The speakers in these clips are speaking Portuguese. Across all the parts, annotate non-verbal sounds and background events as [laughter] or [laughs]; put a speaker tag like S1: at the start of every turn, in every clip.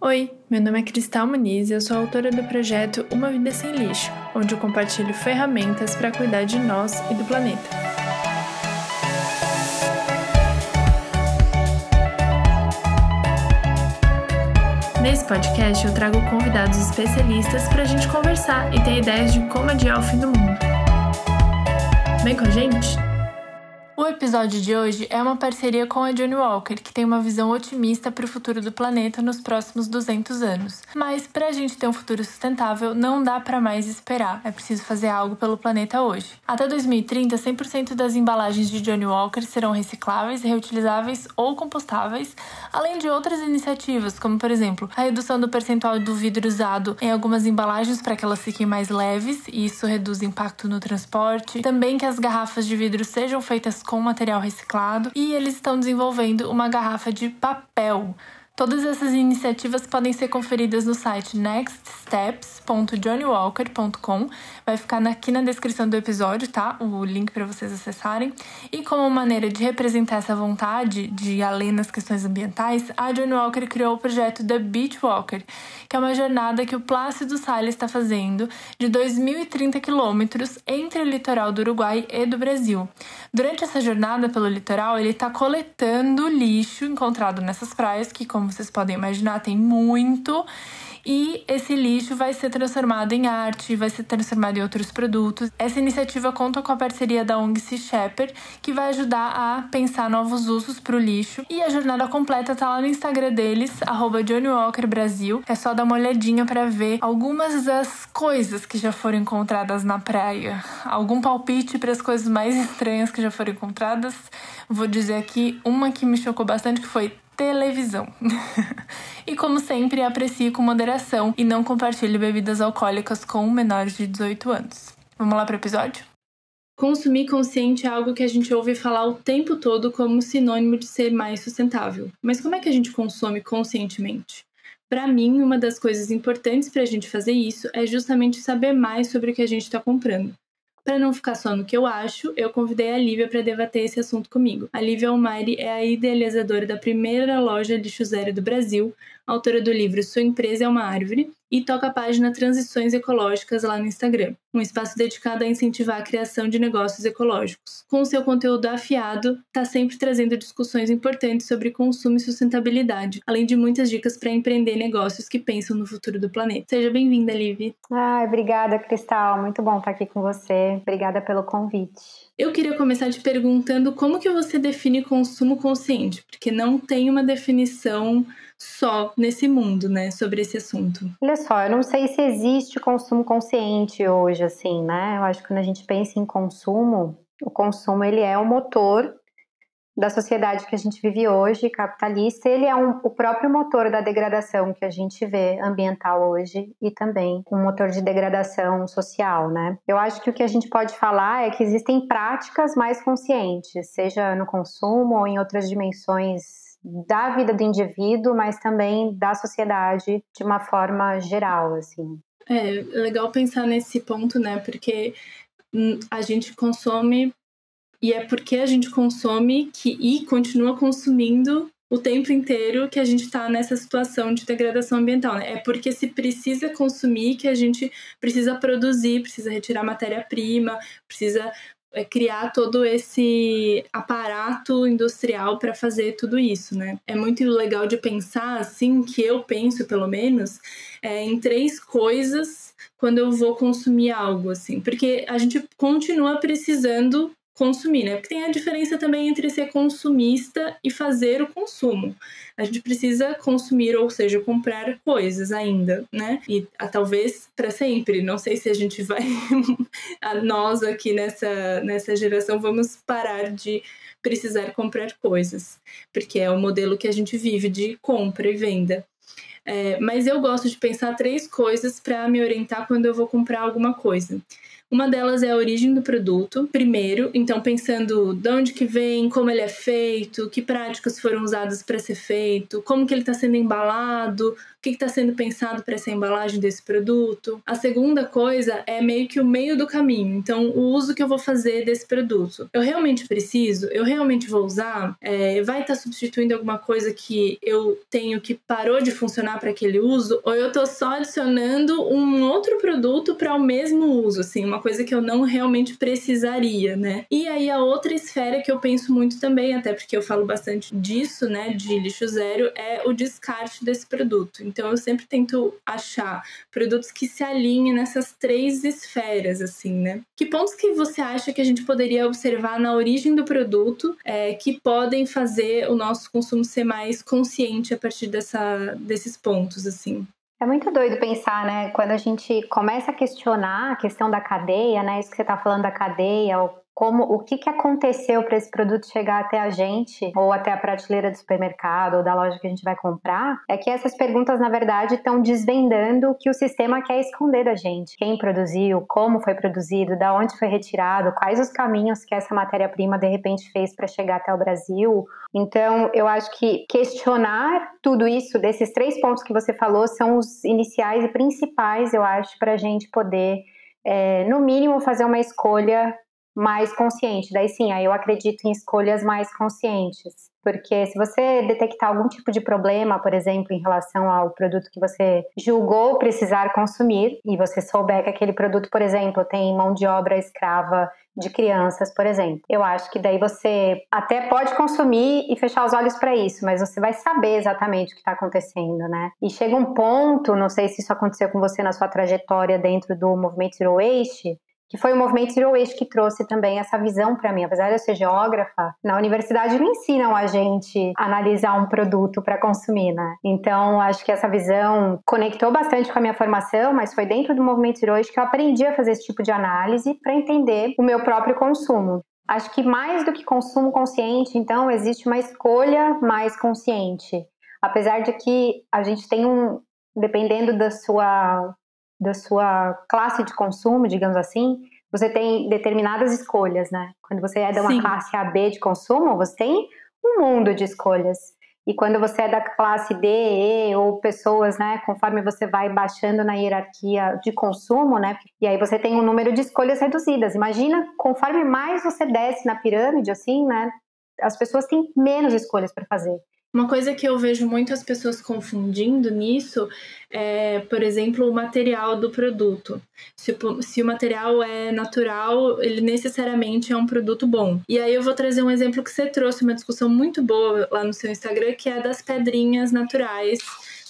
S1: Oi, meu nome é Cristal Muniz e eu sou autora do projeto Uma Vida Sem Lixo, onde eu compartilho ferramentas para cuidar de nós e do planeta. Nesse podcast eu trago convidados especialistas para a gente conversar e ter ideias de como adiar o fim do mundo. Vem com a gente? O episódio de hoje é uma parceria com a Johnny Walker, que tem uma visão otimista para o futuro do planeta nos próximos 200 anos. Mas para a gente ter um futuro sustentável, não dá para mais esperar. É preciso fazer algo pelo planeta hoje. Até 2030, 100% das embalagens de Johnny Walker serão recicláveis, reutilizáveis ou compostáveis, além de outras iniciativas, como por exemplo, a redução do percentual do vidro usado em algumas embalagens para que elas fiquem mais leves, e isso reduz impacto no transporte. Também que as garrafas de vidro sejam feitas com material reciclado e eles estão desenvolvendo uma garrafa de papel Todas essas iniciativas podem ser conferidas no site nextsteps.johnnywalker.com. Vai ficar aqui na descrição do episódio, tá? O link para vocês acessarem. E como maneira de representar essa vontade de ir além nas questões ambientais, a Johnny Walker criou o projeto The Beach Walker, que é uma jornada que o Plácido Salles está fazendo de 2.030 quilômetros entre o litoral do Uruguai e do Brasil. Durante essa jornada pelo litoral, ele está coletando lixo encontrado nessas praias, que, como vocês podem imaginar, tem muito e esse lixo vai ser transformado em arte, vai ser transformado em outros produtos. Essa iniciativa conta com a parceria da ONG Sea Shepherd, que vai ajudar a pensar novos usos para o lixo. E a jornada completa tá lá no Instagram deles, Brasil. É só dar uma olhadinha para ver algumas das coisas que já foram encontradas na praia. Algum palpite para as coisas mais estranhas que já foram encontradas? Vou dizer aqui uma que me chocou bastante, que foi televisão. [laughs] e como sempre, aprecie com moderação e não compartilhe bebidas alcoólicas com menores de 18 anos. Vamos lá para o episódio? Consumir consciente é algo que a gente ouve falar o tempo todo como sinônimo de ser mais sustentável. Mas como é que a gente consome conscientemente? Para mim, uma das coisas importantes para a gente fazer isso é justamente saber mais sobre o que a gente está comprando. Para não ficar só no que eu acho, eu convidei a Lívia para debater esse assunto comigo. A Lívia Almairi é a idealizadora da primeira loja lixo zero do Brasil, autora do livro Sua Empresa é uma Árvore, e toca a página Transições Ecológicas lá no Instagram, um espaço dedicado a incentivar a criação de negócios ecológicos. Com seu conteúdo afiado, está sempre trazendo discussões importantes sobre consumo e sustentabilidade, além de muitas dicas para empreender negócios que pensam no futuro do planeta. Seja bem-vinda, Liv.
S2: Ai, obrigada, Cristal. Muito bom estar aqui com você. Obrigada pelo convite.
S1: Eu queria começar te perguntando como que você define consumo consciente, porque não tem uma definição só nesse mundo, né, sobre esse assunto.
S2: Olha só, eu não sei se existe consumo consciente hoje, assim, né? Eu acho que quando a gente pensa em consumo, o consumo ele é o motor da sociedade que a gente vive hoje, capitalista, ele é um, o próprio motor da degradação que a gente vê ambiental hoje e também um motor de degradação social, né? Eu acho que o que a gente pode falar é que existem práticas mais conscientes, seja no consumo ou em outras dimensões da vida do indivíduo, mas também da sociedade de uma forma geral, assim.
S1: É legal pensar nesse ponto, né? Porque hum, a gente consome e é porque a gente consome que, e continua consumindo o tempo inteiro que a gente está nessa situação de degradação ambiental. Né? É porque se precisa consumir que a gente precisa produzir, precisa retirar matéria-prima, precisa é, criar todo esse aparato industrial para fazer tudo isso, né? É muito legal de pensar, assim, que eu penso, pelo menos, é, em três coisas quando eu vou consumir algo, assim, porque a gente continua precisando consumir, né? Porque tem a diferença também entre ser consumista e fazer o consumo. A gente precisa consumir, ou seja, comprar coisas ainda, né? E a, ah, talvez para sempre. Não sei se a gente vai, [laughs] a nós aqui nessa, nessa geração, vamos parar de precisar comprar coisas, porque é o modelo que a gente vive de compra e venda. É, mas eu gosto de pensar três coisas para me orientar quando eu vou comprar alguma coisa. Uma delas é a origem do produto, primeiro, então pensando de onde que vem, como ele é feito, que práticas foram usadas para ser feito, como que ele está sendo embalado, que está sendo pensado para essa embalagem desse produto. A segunda coisa é meio que o meio do caminho, então o uso que eu vou fazer desse produto. Eu realmente preciso? Eu realmente vou usar? É, vai estar tá substituindo alguma coisa que eu tenho que parou de funcionar para aquele uso? Ou eu estou só adicionando um outro produto para o mesmo uso, assim, uma coisa que eu não realmente precisaria, né? E aí a outra esfera que eu penso muito também, até porque eu falo bastante disso, né, de lixo zero, é o descarte desse produto. Então eu sempre tento achar produtos que se alinhem nessas três esferas, assim, né? Que pontos que você acha que a gente poderia observar na origem do produto é, que podem fazer o nosso consumo ser mais consciente a partir dessa, desses pontos, assim?
S2: É muito doido pensar, né? Quando a gente começa a questionar a questão da cadeia, né? Isso que você está falando da cadeia, como o que, que aconteceu para esse produto chegar até a gente ou até a prateleira do supermercado ou da loja que a gente vai comprar, é que essas perguntas na verdade estão desvendando o que o sistema quer esconder da gente. Quem produziu, como foi produzido, da onde foi retirado, quais os caminhos que essa matéria-prima de repente fez para chegar até o Brasil. Então, eu acho que questionar tudo isso, desses três pontos que você falou, são os iniciais e principais, eu acho, para a gente poder é, no mínimo, fazer uma escolha mais consciente. Daí sim, aí eu acredito em escolhas mais conscientes. Porque se você detectar algum tipo de problema, por exemplo, em relação ao produto que você julgou precisar consumir, e você souber que aquele produto, por exemplo, tem mão de obra escrava de crianças, por exemplo. Eu acho que daí você até pode consumir e fechar os olhos para isso, mas você vai saber exatamente o que está acontecendo, né? E chega um ponto, não sei se isso aconteceu com você na sua trajetória dentro do movimento Zero Waste, que foi o movimento Zero Waste que trouxe também essa visão para mim. Apesar de eu ser geógrafa, na universidade não ensinam a gente a analisar um produto para consumir, né? Então, acho que essa visão conectou bastante com a minha formação, mas foi dentro do movimento Zero Waste que eu aprendi a fazer esse tipo de análise para entender o meu próprio consumo. Acho que mais do que consumo consciente, então, existe uma escolha mais consciente. Apesar de que a gente tem um, dependendo da sua da sua classe de consumo, digamos assim, você tem determinadas escolhas, né? Quando você é de uma Sim. classe AB de consumo, você tem um mundo de escolhas. E quando você é da classe D, E ou pessoas, né, conforme você vai baixando na hierarquia de consumo, né, e aí você tem um número de escolhas reduzidas. Imagina, conforme mais você desce na pirâmide, assim, né, as pessoas têm menos escolhas para fazer.
S1: Uma coisa que eu vejo muitas pessoas confundindo nisso é, por exemplo, o material do produto. Se, se o material é natural, ele necessariamente é um produto bom. E aí eu vou trazer um exemplo que você trouxe, uma discussão muito boa lá no seu Instagram, que é das pedrinhas naturais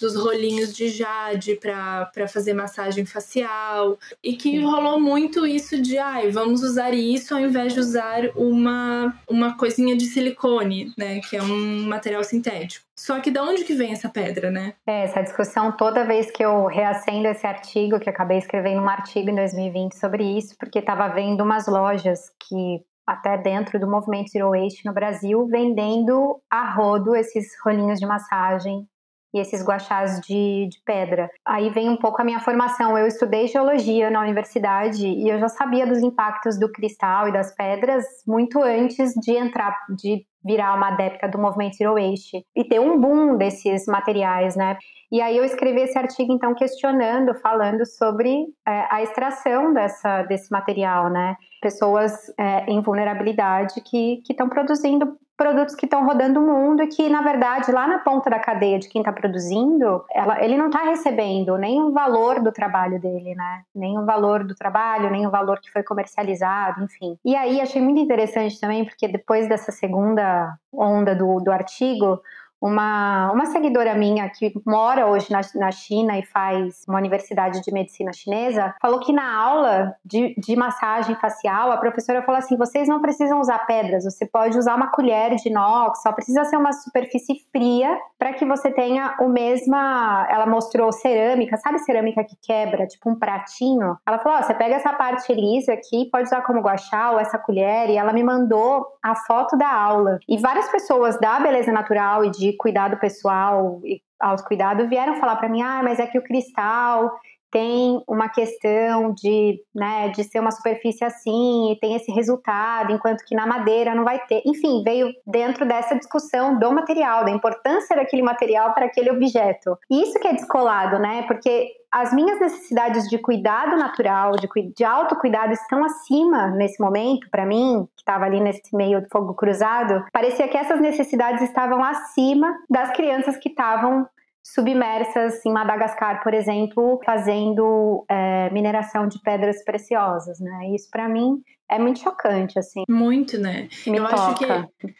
S1: dos rolinhos de jade para fazer massagem facial. E que rolou muito isso de, ai, vamos usar isso ao invés de usar uma, uma coisinha de silicone, né? Que é um material sintético. Só que de onde que vem essa pedra, né?
S2: É, essa discussão toda vez que eu reacendo esse artigo, que acabei escrevendo um artigo em 2020 sobre isso, porque estava vendo umas lojas que até dentro do movimento Zero Waste no Brasil, vendendo a rodo esses rolinhos de massagem e esses guachás de, de, pedra. Aí vem um pouco a minha formação. Eu estudei geologia na universidade e eu já sabia dos impactos do cristal e das pedras muito antes de entrar, de virar uma adepta do movimento Zero e ter um boom desses materiais, né? E aí eu escrevi esse artigo então questionando, falando sobre é, a extração dessa, desse material, né? Pessoas é, em vulnerabilidade que estão produzindo produtos que estão rodando o mundo e que, na verdade, lá na ponta da cadeia de quem está produzindo, ela, ele não está recebendo nem o valor do trabalho dele, né? Nem o valor do trabalho, nem o valor que foi comercializado, enfim. E aí achei muito interessante também, porque depois dessa segunda onda do, do artigo, uma, uma seguidora minha que mora hoje na, na China e faz uma universidade de medicina chinesa falou que na aula de, de massagem facial a professora falou assim: vocês não precisam usar pedras, você pode usar uma colher de inox, só precisa ser uma superfície fria para que você tenha o mesma. Ela mostrou cerâmica, sabe cerâmica que quebra, tipo um pratinho? Ela falou: oh, você pega essa parte lisa aqui, pode usar como guachá ou essa colher, e ela me mandou a foto da aula. E várias pessoas da beleza natural e de de cuidado pessoal e autocuidado vieram falar para mim: ah, mas é que o cristal tem uma questão de, né, de ser uma superfície assim e tem esse resultado, enquanto que na madeira não vai ter. Enfim, veio dentro dessa discussão do material, da importância daquele material para aquele objeto. Isso que é descolado, né? Porque as minhas necessidades de cuidado natural, de, de autocuidado estão acima nesse momento, para mim, que estava ali nesse meio do fogo cruzado, parecia que essas necessidades estavam acima das crianças que estavam submersas em Madagascar, por exemplo, fazendo é, mineração de pedras preciosas, né? Isso para mim é muito chocante, assim.
S1: Muito, né?
S2: Me
S1: eu
S2: toca.
S1: acho que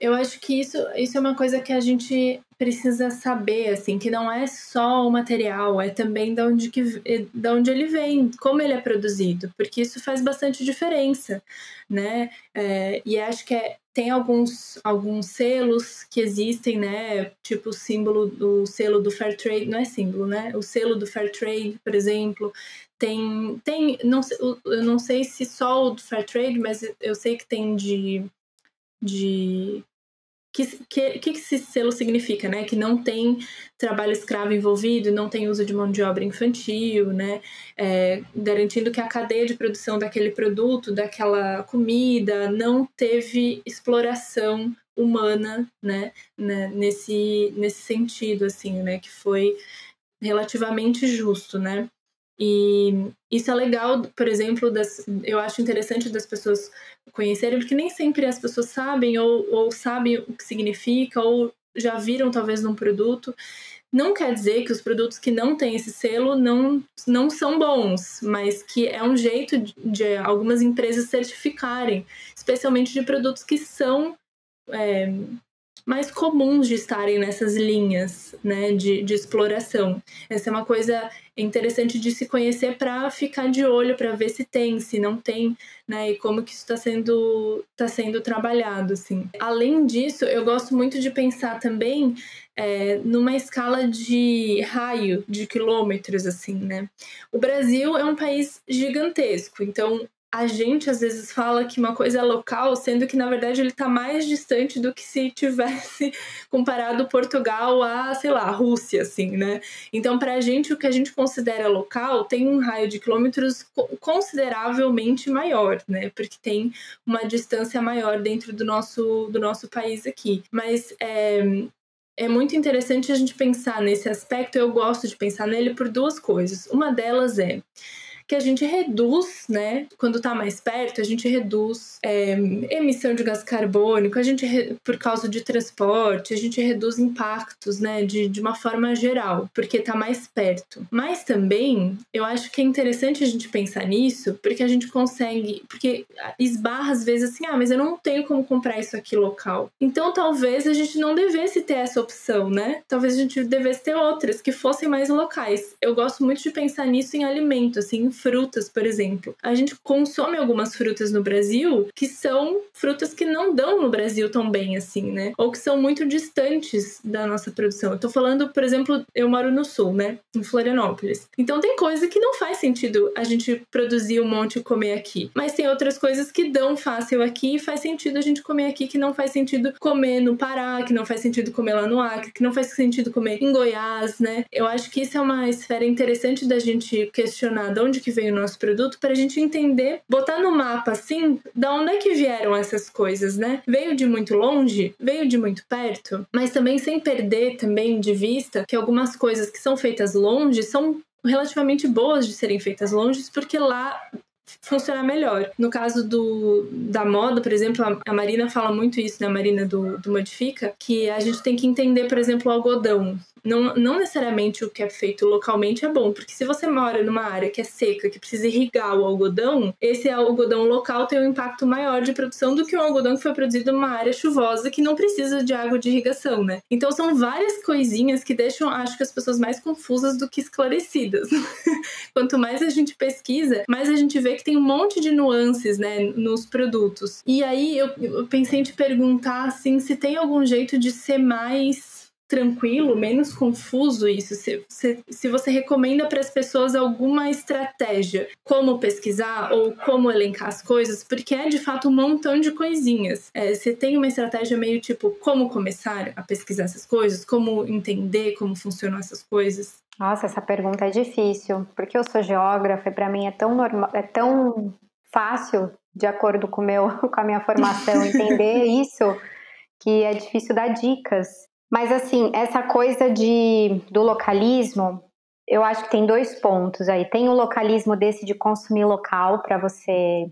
S1: eu acho que isso, isso é uma coisa que a gente precisa saber, assim, que não é só o material, é também de onde, que, de onde ele vem, como ele é produzido, porque isso faz bastante diferença, né? É, e acho que é, tem alguns, alguns selos que existem, né? Tipo o símbolo do selo do Fair Trade, não é símbolo, né? O selo do Fair Trade, por exemplo, tem, tem não, eu não sei se só o do Fair Trade, mas eu sei que tem de de que, que, que esse selo significa, né? Que não tem trabalho escravo envolvido, não tem uso de mão de obra infantil, né? É, garantindo que a cadeia de produção daquele produto, daquela comida, não teve exploração humana, né? né? Nesse, nesse sentido, assim, né? Que foi relativamente justo, né? E isso é legal, por exemplo, das, eu acho interessante das pessoas conhecerem, porque nem sempre as pessoas sabem ou, ou sabem o que significa ou já viram talvez num produto. Não quer dizer que os produtos que não têm esse selo não, não são bons, mas que é um jeito de, de algumas empresas certificarem, especialmente de produtos que são é, mais comuns de estarem nessas linhas né, de, de exploração. Essa é uma coisa interessante de se conhecer para ficar de olho, para ver se tem, se não tem, né, e como que isso está sendo, tá sendo trabalhado. Assim. Além disso, eu gosto muito de pensar também é, numa escala de raio, de quilômetros, assim, né? O Brasil é um país gigantesco, então a gente às vezes fala que uma coisa é local, sendo que na verdade ele está mais distante do que se tivesse [laughs] comparado Portugal a, sei lá, Rússia, assim, né? Então, para a gente, o que a gente considera local tem um raio de quilômetros consideravelmente maior, né? Porque tem uma distância maior dentro do nosso, do nosso país aqui. Mas é, é muito interessante a gente pensar nesse aspecto, eu gosto de pensar nele por duas coisas. Uma delas é que a gente reduz, né? Quando tá mais perto, a gente reduz é, emissão de gás carbônico, a gente, por causa de transporte, a gente reduz impactos, né? De, de uma forma geral, porque tá mais perto. Mas também, eu acho que é interessante a gente pensar nisso, porque a gente consegue, porque esbarra às vezes assim, ah, mas eu não tenho como comprar isso aqui local. Então talvez a gente não devesse ter essa opção, né? Talvez a gente devesse ter outras que fossem mais locais. Eu gosto muito de pensar nisso em alimento, assim, frutas, por exemplo. A gente consome algumas frutas no Brasil que são frutas que não dão no Brasil tão bem assim, né? Ou que são muito distantes da nossa produção. Eu tô falando, por exemplo, eu moro no sul, né? Em Florianópolis. Então tem coisa que não faz sentido a gente produzir um monte e comer aqui. Mas tem outras coisas que dão fácil aqui e faz sentido a gente comer aqui, que não faz sentido comer no Pará, que não faz sentido comer lá no Acre, que não faz sentido comer em Goiás, né? Eu acho que isso é uma esfera interessante da gente questionar de onde que que veio o nosso produto para a gente entender, botar no mapa assim, da onde é que vieram essas coisas, né? Veio de muito longe, veio de muito perto, mas também sem perder também de vista que algumas coisas que são feitas longe são relativamente boas de serem feitas longe, porque lá funcionar melhor. No caso do, da moda, por exemplo, a, a Marina fala muito isso, né? A Marina do, do Modifica, que a gente tem que entender, por exemplo, o algodão. Não, não necessariamente o que é feito localmente é bom, porque se você mora numa área que é seca, que precisa irrigar o algodão, esse algodão local tem um impacto maior de produção do que um algodão que foi produzido numa área chuvosa que não precisa de água de irrigação, né? Então são várias coisinhas que deixam, acho que as pessoas mais confusas do que esclarecidas. [laughs] Quanto mais a gente pesquisa, mais a gente vê que tem um monte de nuances, né, nos produtos. E aí eu, eu pensei em te perguntar, assim, se tem algum jeito de ser mais tranquilo, menos confuso isso? Se, se, se você recomenda para as pessoas alguma estratégia, como pesquisar ou como elencar as coisas, porque é de fato um montão de coisinhas. É, você tem uma estratégia meio tipo como começar a pesquisar essas coisas, como entender como funcionam essas coisas?
S2: Nossa, essa pergunta é difícil, porque eu sou geógrafa e para mim é tão normal, é tão fácil, de acordo com, meu, [laughs] com a minha formação, entender isso, que é difícil dar dicas. Mas assim, essa coisa de, do localismo, eu acho que tem dois pontos aí. Tem o localismo desse de consumir local para você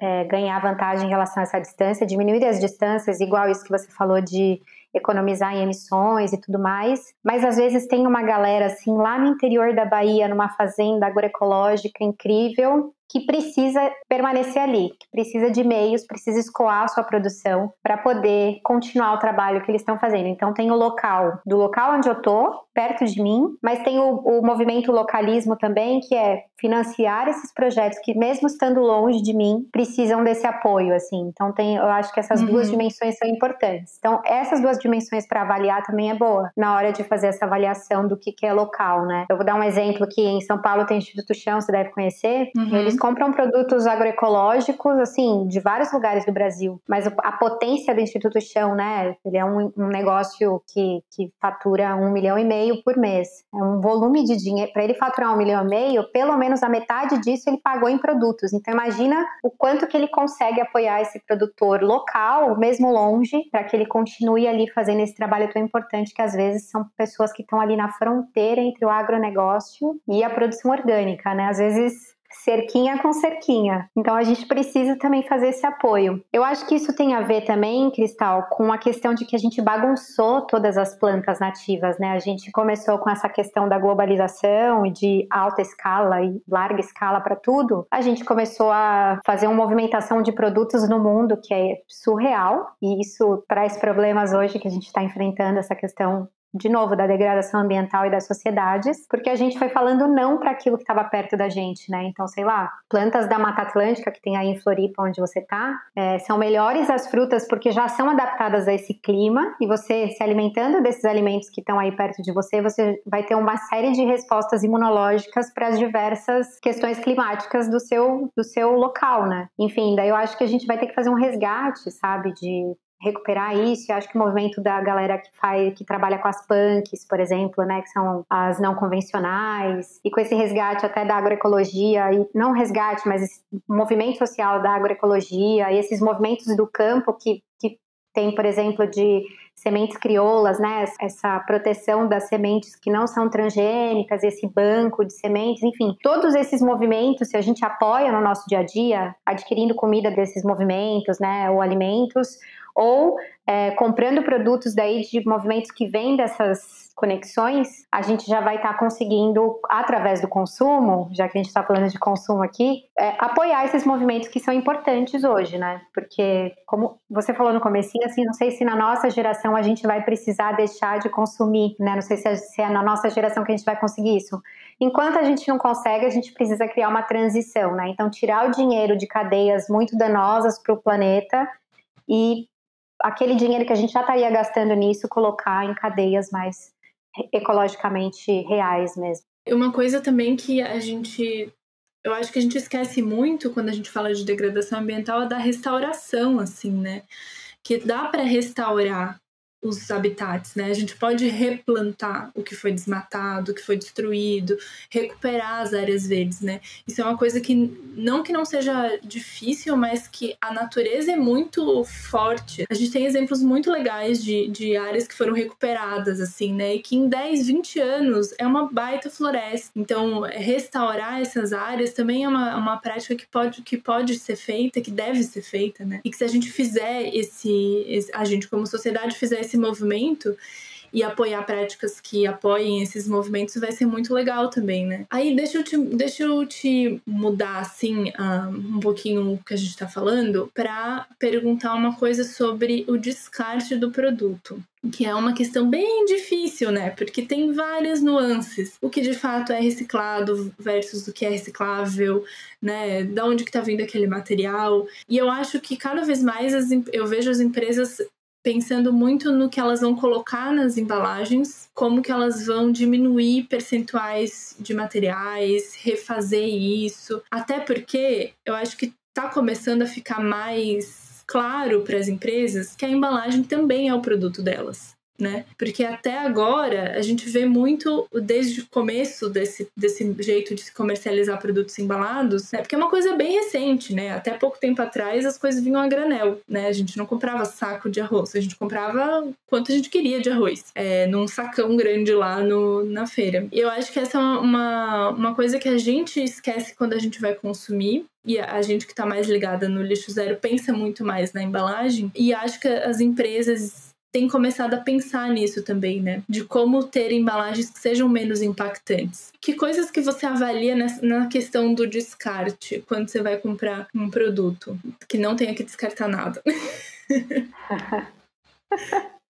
S2: é, ganhar vantagem em relação a essa distância, diminuir as distâncias, igual isso que você falou de economizar em emissões e tudo mais. Mas às vezes tem uma galera assim lá no interior da Bahia, numa fazenda agroecológica incrível, que precisa permanecer ali, que precisa de meios, precisa escoar a sua produção para poder continuar o trabalho que eles estão fazendo. Então tem o local, do local onde eu tô, perto de mim, mas tem o, o movimento localismo também, que é financiar esses projetos que mesmo estando longe de mim, precisam desse apoio, assim. Então tem, eu acho que essas uhum. duas dimensões são importantes. Então essas duas dimensões para avaliar também é boa na hora de fazer essa avaliação do que, que é local, né? Eu vou dar um exemplo aqui em São Paulo tem o Instituto Chão, você deve conhecer. Uhum. Eles compram produtos agroecológicos, assim, de vários lugares do Brasil. Mas a potência do Instituto Chão, né? Ele é um, um negócio que, que fatura um milhão e meio por mês. É um volume de dinheiro. Para ele faturar um milhão e meio, pelo menos a metade disso ele pagou em produtos. Então imagina o quanto que ele consegue apoiar esse produtor local, mesmo longe, para que ele continue ali fazendo esse trabalho tão importante que às vezes são pessoas que estão ali na fronteira entre o agronegócio e a produção orgânica, né? Às vezes cerquinha com cerquinha. Então a gente precisa também fazer esse apoio. Eu acho que isso tem a ver também, Cristal, com a questão de que a gente bagunçou todas as plantas nativas, né? A gente começou com essa questão da globalização e de alta escala e larga escala para tudo. A gente começou a fazer uma movimentação de produtos no mundo que é surreal e isso traz problemas hoje que a gente está enfrentando essa questão de novo, da degradação ambiental e das sociedades, porque a gente foi falando não para aquilo que estava perto da gente, né? Então, sei lá, plantas da Mata Atlântica que tem aí em Floripa, onde você tá, é, são melhores as frutas porque já são adaptadas a esse clima e você se alimentando desses alimentos que estão aí perto de você, você vai ter uma série de respostas imunológicas para as diversas questões climáticas do seu, do seu local, né? Enfim, daí eu acho que a gente vai ter que fazer um resgate, sabe, de recuperar isso. Eu acho que o movimento da galera que faz, que trabalha com as punks, por exemplo, né, que são as não convencionais, e com esse resgate até da agroecologia e não resgate, mas esse movimento social da agroecologia e esses movimentos do campo que, que tem, por exemplo, de sementes crioulas, né? Essa proteção das sementes que não são transgênicas, esse banco de sementes, enfim, todos esses movimentos, se a gente apoia no nosso dia a dia, adquirindo comida desses movimentos, né, ou alimentos, ou é, comprando produtos daí de movimentos que vêm dessas conexões, a gente já vai estar tá conseguindo, através do consumo, já que a gente está falando de consumo aqui, é, apoiar esses movimentos que são importantes hoje, né? Porque, como você falou no começo, assim, não sei se na nossa geração a gente vai precisar deixar de consumir, né? Não sei se é, se é na nossa geração que a gente vai conseguir isso. Enquanto a gente não consegue, a gente precisa criar uma transição, né? Então, tirar o dinheiro de cadeias muito danosas para o planeta e aquele dinheiro que a gente já estaria gastando nisso, colocar em cadeias mais ecologicamente reais mesmo.
S1: Uma coisa também que a gente. Eu acho que a gente esquece muito quando a gente fala de degradação ambiental é da restauração, assim, né? Que dá para restaurar os habitats, né? A gente pode replantar o que foi desmatado, o que foi destruído, recuperar as áreas verdes, né? Isso é uma coisa que não que não seja difícil, mas que a natureza é muito forte. A gente tem exemplos muito legais de, de áreas que foram recuperadas, assim, né? E que em 10, 20 anos é uma baita floresta. Então, restaurar essas áreas também é uma, uma prática que pode, que pode ser feita, que deve ser feita, né? E que se a gente fizer esse, esse a gente como sociedade fizer esse esse movimento e apoiar práticas que apoiem esses movimentos vai ser muito legal também, né? Aí deixa eu te, deixa eu te mudar assim um, um pouquinho o que a gente está falando para perguntar uma coisa sobre o descarte do produto que é uma questão bem difícil, né? Porque tem várias nuances. O que de fato é reciclado versus o que é reciclável, né? Da onde que tá vindo aquele material. E eu acho que cada vez mais as, eu vejo as empresas pensando muito no que elas vão colocar nas embalagens, como que elas vão diminuir percentuais de materiais, refazer isso. Até porque eu acho que está começando a ficar mais claro para as empresas que a embalagem também é o produto delas né? Porque até agora a gente vê muito, desde o começo desse, desse jeito de se comercializar produtos embalados, né? Porque é uma coisa bem recente, né? Até pouco tempo atrás as coisas vinham a granel, né? A gente não comprava saco de arroz, a gente comprava quanto a gente queria de arroz, é, num sacão grande lá no, na feira. E eu acho que essa é uma, uma coisa que a gente esquece quando a gente vai consumir, e a gente que está mais ligada no lixo zero pensa muito mais na embalagem e acho que as empresas tem começado a pensar nisso também, né? De como ter embalagens que sejam menos impactantes. Que coisas que você avalia na questão do descarte quando você vai comprar um produto que não tenha que descartar nada? [laughs]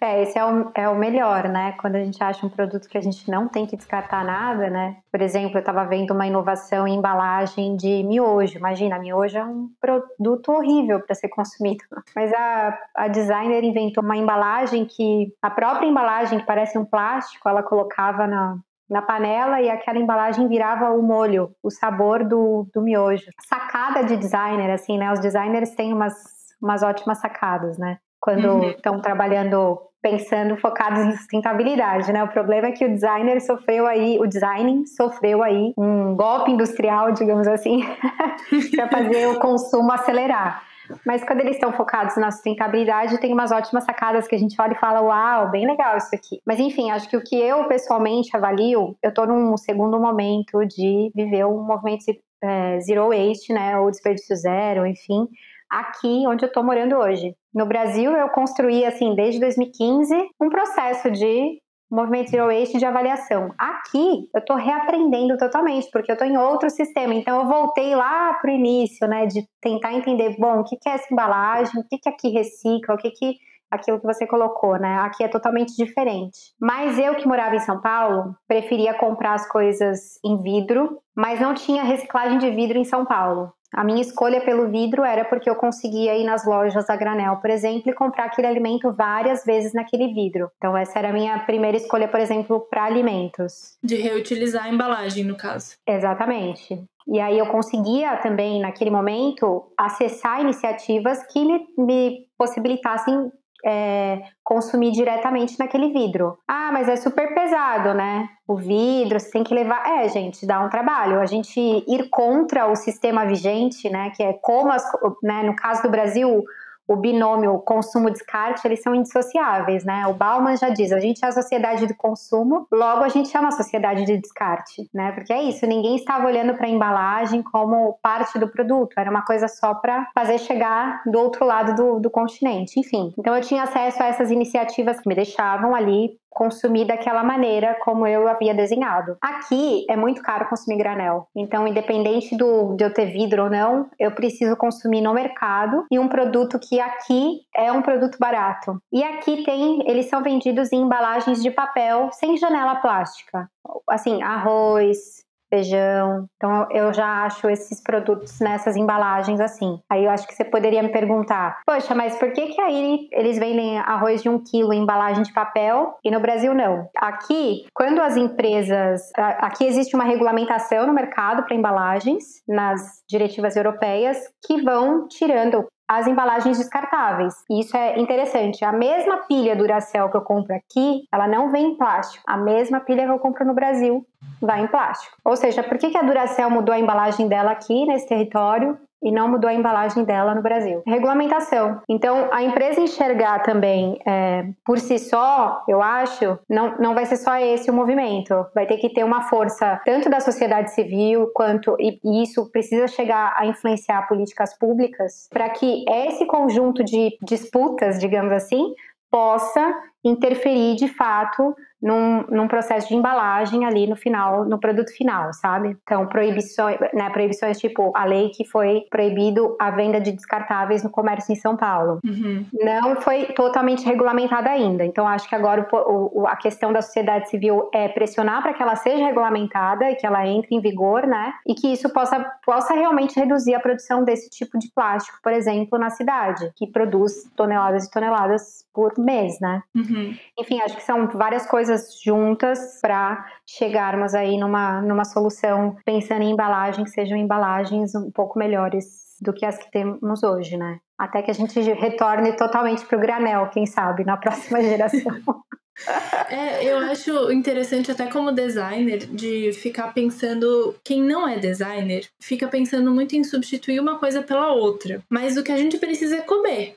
S2: É, esse é o, é o melhor, né? Quando a gente acha um produto que a gente não tem que descartar nada, né? Por exemplo, eu estava vendo uma inovação em embalagem de miojo. Imagina, miojo é um produto horrível para ser consumido. [laughs] Mas a, a designer inventou uma embalagem que, a própria embalagem, que parece um plástico, ela colocava na, na panela e aquela embalagem virava o molho, o sabor do, do miojo. Sacada de designer, assim, né? Os designers têm umas, umas ótimas sacadas, né? Quando estão uhum. trabalhando pensando focados em sustentabilidade, né? O problema é que o designer sofreu aí, o designing sofreu aí um golpe industrial, digamos assim, [laughs] para fazer o consumo acelerar. Mas quando eles estão focados na sustentabilidade, tem umas ótimas sacadas que a gente olha e fala, uau, bem legal isso aqui. Mas enfim, acho que o que eu pessoalmente avalio, eu estou num segundo momento de viver um movimento é, zero waste, né, ou desperdício zero, enfim, aqui onde eu estou morando hoje. No Brasil, eu construí, assim, desde 2015, um processo de movimento Zero Waste de avaliação. Aqui, eu estou reaprendendo totalmente, porque eu estou em outro sistema. Então, eu voltei lá para o início, né, de tentar entender, bom, o que, é essa embalagem, o que, que aqui recicla, o que, que aquilo que você colocou, né? Aqui é totalmente diferente. Mas eu que morava em São Paulo, preferia comprar as coisas em vidro, mas não tinha reciclagem de vidro em São Paulo. A minha escolha pelo vidro era porque eu conseguia ir nas lojas a granel, por exemplo, e comprar aquele alimento várias vezes naquele vidro. Então, essa era a minha primeira escolha, por exemplo, para alimentos.
S1: De reutilizar a embalagem, no caso.
S2: Exatamente. E aí eu conseguia também, naquele momento, acessar iniciativas que me, me possibilitassem é, consumir diretamente naquele vidro. Ah, mas é super pesado, né? O vidro, você tem que levar. É, gente, dá um trabalho. A gente ir contra o sistema vigente, né? Que é como as. Né, no caso do Brasil, o binômio consumo-descarte, eles são indissociáveis, né? O Bauman já diz, a gente é a sociedade do consumo, logo a gente é uma sociedade de descarte, né? Porque é isso, ninguém estava olhando para a embalagem como parte do produto, era uma coisa só para fazer chegar do outro lado do, do continente, enfim. Então eu tinha acesso a essas iniciativas que me deixavam ali consumir daquela maneira como eu havia desenhado. Aqui é muito caro consumir granel, então independente do, de eu ter vidro ou não, eu preciso consumir no mercado e um produto que aqui é um produto barato. E aqui tem, eles são vendidos em embalagens de papel sem janela plástica. Assim, arroz, feijão. Então eu já acho esses produtos nessas embalagens assim. Aí eu acho que você poderia me perguntar, poxa, mas por que que aí eles vendem arroz de um quilo em embalagem de papel e no Brasil não? Aqui, quando as empresas, aqui existe uma regulamentação no mercado para embalagens nas diretivas europeias que vão tirando as embalagens descartáveis. E isso é interessante. A mesma pilha Duracell que eu compro aqui, ela não vem em plástico. A mesma pilha que eu compro no Brasil vai em plástico. Ou seja, por que, a Duracell mudou a embalagem dela aqui nesse território e não mudou a embalagem dela no Brasil. Regulamentação. Então, a empresa enxergar também é, por si só, eu acho, não, não vai ser só esse o movimento. Vai ter que ter uma força tanto da sociedade civil quanto, e, e isso precisa chegar a influenciar políticas públicas para que esse conjunto de disputas, digamos assim, possa interferir de fato num, num, processo de embalagem ali no final, no produto final, sabe? Então, proibições, né, proibições tipo a lei que foi proibido a venda de descartáveis no comércio em São Paulo. Uhum. Não foi totalmente regulamentada ainda. Então, acho que agora o, o, a questão da sociedade civil é pressionar para que ela seja regulamentada e que ela entre em vigor, né? E que isso possa, possa realmente reduzir a produção desse tipo de plástico, por exemplo, na cidade, que produz toneladas e toneladas por mês, né? Uhum. Enfim, acho que são várias coisas juntas para chegarmos aí numa, numa solução pensando em embalagens que sejam embalagens um pouco melhores do que as que temos hoje, né? Até que a gente retorne totalmente para o granel, quem sabe, na próxima geração. [laughs] [laughs]
S1: É, eu acho interessante até como designer de ficar pensando, quem não é designer, fica pensando muito em substituir uma coisa pela outra. Mas o que a gente precisa é comer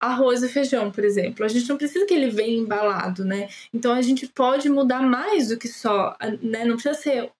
S1: arroz e feijão, por exemplo. A gente não precisa que ele venha embalado, né? Então a gente pode mudar mais do que só, né? Não precisa ser,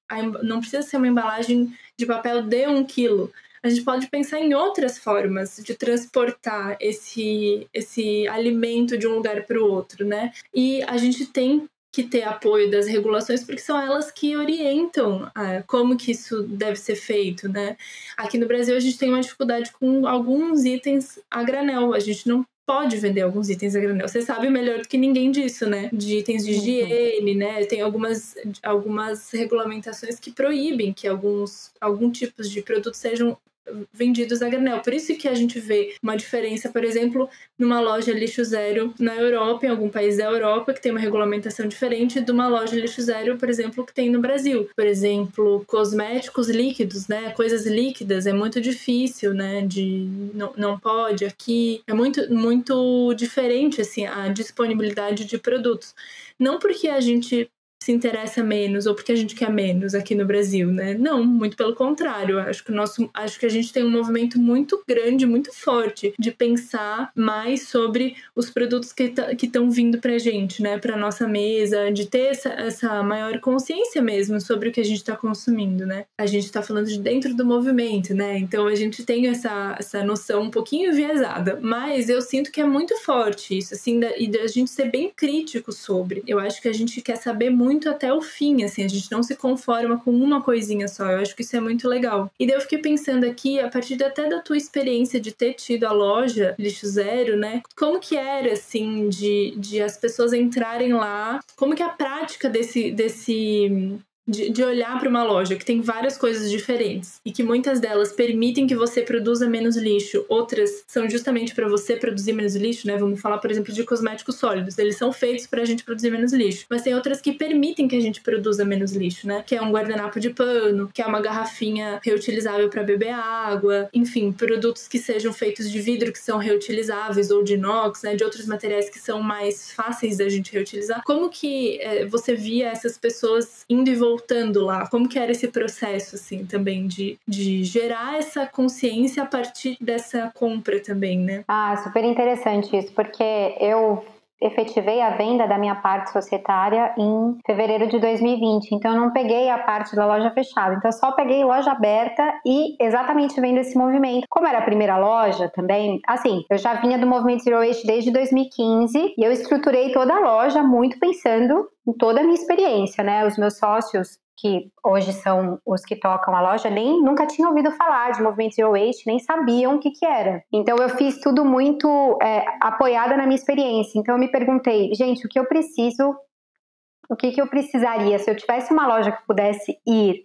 S1: não precisa ser uma embalagem de papel de um quilo. A gente pode pensar em outras formas de transportar esse, esse alimento de um lugar para o outro, né? E a gente tem que ter apoio das regulações, porque são elas que orientam ah, como que isso deve ser feito, né? Aqui no Brasil a gente tem uma dificuldade com alguns itens a granel. A gente não pode vender alguns itens a granel. Você sabe melhor do que ninguém disso, né? De itens de uhum. higiene, né? Tem algumas, algumas regulamentações que proíbem que alguns, alguns tipos de produtos sejam vendidos a granel. Por isso que a gente vê uma diferença, por exemplo, numa loja lixo zero na Europa, em algum país da Europa, que tem uma regulamentação diferente de uma loja lixo zero, por exemplo, que tem no Brasil. Por exemplo, cosméticos líquidos, né? Coisas líquidas é muito difícil, né? De não, não pode aqui. É muito, muito diferente, assim, a disponibilidade de produtos. Não porque a gente se interessa menos ou porque a gente quer menos aqui no Brasil, né? Não, muito pelo contrário. Acho que o nosso, acho que a gente tem um movimento muito grande, muito forte de pensar mais sobre os produtos que estão vindo pra gente, né, para nossa mesa, de ter essa, essa maior consciência mesmo sobre o que a gente está consumindo, né? A gente está falando de dentro do movimento, né? Então a gente tem essa, essa noção um pouquinho enviesada, mas eu sinto que é muito forte isso, assim, da, e da gente ser bem crítico sobre. Eu acho que a gente quer saber muito muito até o fim, assim, a gente não se conforma com uma coisinha só. Eu acho que isso é muito legal. E daí eu fiquei pensando aqui, a partir até da tua experiência de ter tido a loja Lixo Zero, né? Como que era, assim, de, de as pessoas entrarem lá? Como que a prática desse, desse de, de olhar para uma loja que tem várias coisas diferentes e que muitas delas permitem que você produza menos lixo, outras são justamente para você produzir menos lixo, né? Vamos falar, por exemplo, de cosméticos sólidos. Eles são feitos para a gente produzir menos lixo, mas tem outras que permitem que a gente produza menos lixo, né? Que é um guardanapo de pano, que é uma garrafinha reutilizável para beber água, enfim, produtos que sejam feitos de vidro que são reutilizáveis ou de inox, né? De outros materiais que são mais fáceis da gente reutilizar. Como que é, você via essas pessoas indo e voltando voltando lá, como que era esse processo, assim, também, de, de gerar essa consciência a partir dessa compra também, né?
S2: Ah, super interessante isso, porque eu efetivei a venda da minha parte societária em fevereiro de 2020. Então eu não peguei a parte da loja fechada. Então eu só peguei loja aberta e exatamente vendo esse movimento. Como era a primeira loja também, assim, eu já vinha do movimento Zero Waste desde 2015 e eu estruturei toda a loja muito pensando em toda a minha experiência, né? Os meus sócios que hoje são os que tocam a loja, nem nunca tinham ouvido falar de movimento Zero Waste, nem sabiam o que, que era. Então eu fiz tudo muito é, apoiada na minha experiência. Então eu me perguntei, gente, o que eu preciso, o que, que eu precisaria se eu tivesse uma loja que pudesse ir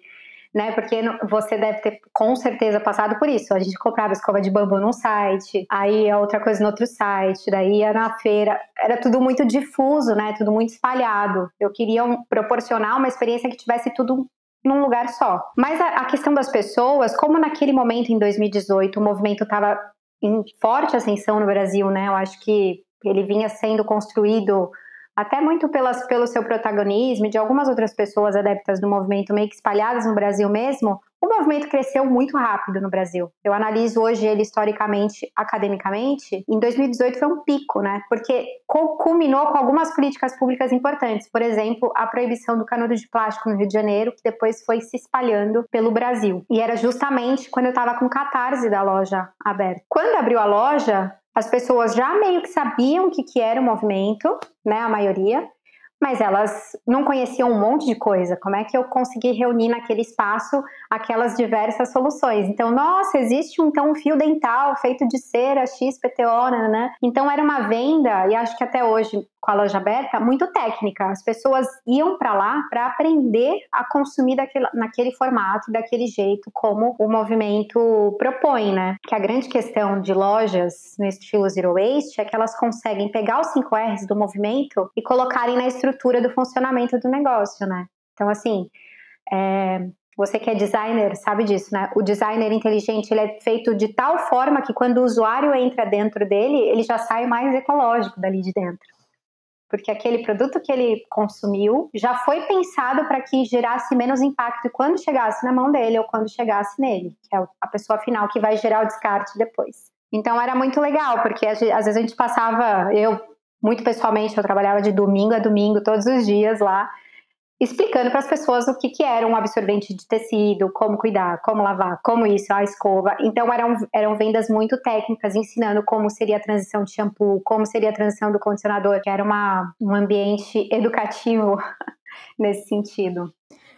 S2: né? Porque você deve ter com certeza passado por isso. A gente comprava escova de bambu num site, aí outra coisa no outro site, daí ia na feira. Era tudo muito difuso, né? Tudo muito espalhado. Eu queria um, proporcionar uma experiência que tivesse tudo num lugar só. Mas a, a questão das pessoas, como naquele momento em 2018 o movimento estava em forte ascensão no Brasil, né? Eu acho que ele vinha sendo construído até muito pelas, pelo seu protagonismo e de algumas outras pessoas adeptas do movimento meio que espalhadas no Brasil mesmo, o movimento cresceu muito rápido no Brasil. Eu analiso hoje ele historicamente, academicamente. Em 2018 foi um pico, né? Porque culminou com algumas políticas públicas importantes. Por exemplo, a proibição do canudo de plástico no Rio de Janeiro, que depois foi se espalhando pelo Brasil. E era justamente quando eu estava com catarse da loja aberta. Quando abriu a loja, as pessoas já meio que sabiam o que, que era o movimento, né, a maioria, mas elas não conheciam um monte de coisa. Como é que eu consegui reunir naquele espaço aquelas diversas soluções? Então, nossa, existe então um fio dental feito de cera XPTO, né? Então era uma venda e acho que até hoje com a loja aberta muito técnica. As pessoas iam para lá para aprender a consumir daquele, naquele formato, daquele jeito, como o movimento propõe, né? Que a grande questão de lojas no estilo Zero Waste é que elas conseguem pegar os 5 R's do movimento e colocarem na estrutura do funcionamento do negócio, né? Então, assim, é, você que é designer sabe disso, né? O designer inteligente ele é feito de tal forma que quando o usuário entra dentro dele, ele já sai mais ecológico dali de dentro porque aquele produto que ele consumiu já foi pensado para que gerasse menos impacto quando chegasse na mão dele ou quando chegasse nele, que é a pessoa final que vai gerar o descarte depois. Então era muito legal, porque às vezes a gente passava, eu muito pessoalmente, eu trabalhava de domingo a domingo, todos os dias lá, explicando para as pessoas o que, que era um absorvente de tecido, como cuidar, como lavar, como isso, a escova. Então eram, eram vendas muito técnicas, ensinando como seria a transição de shampoo, como seria a transição do condicionador, que era uma, um ambiente educativo [laughs] nesse sentido.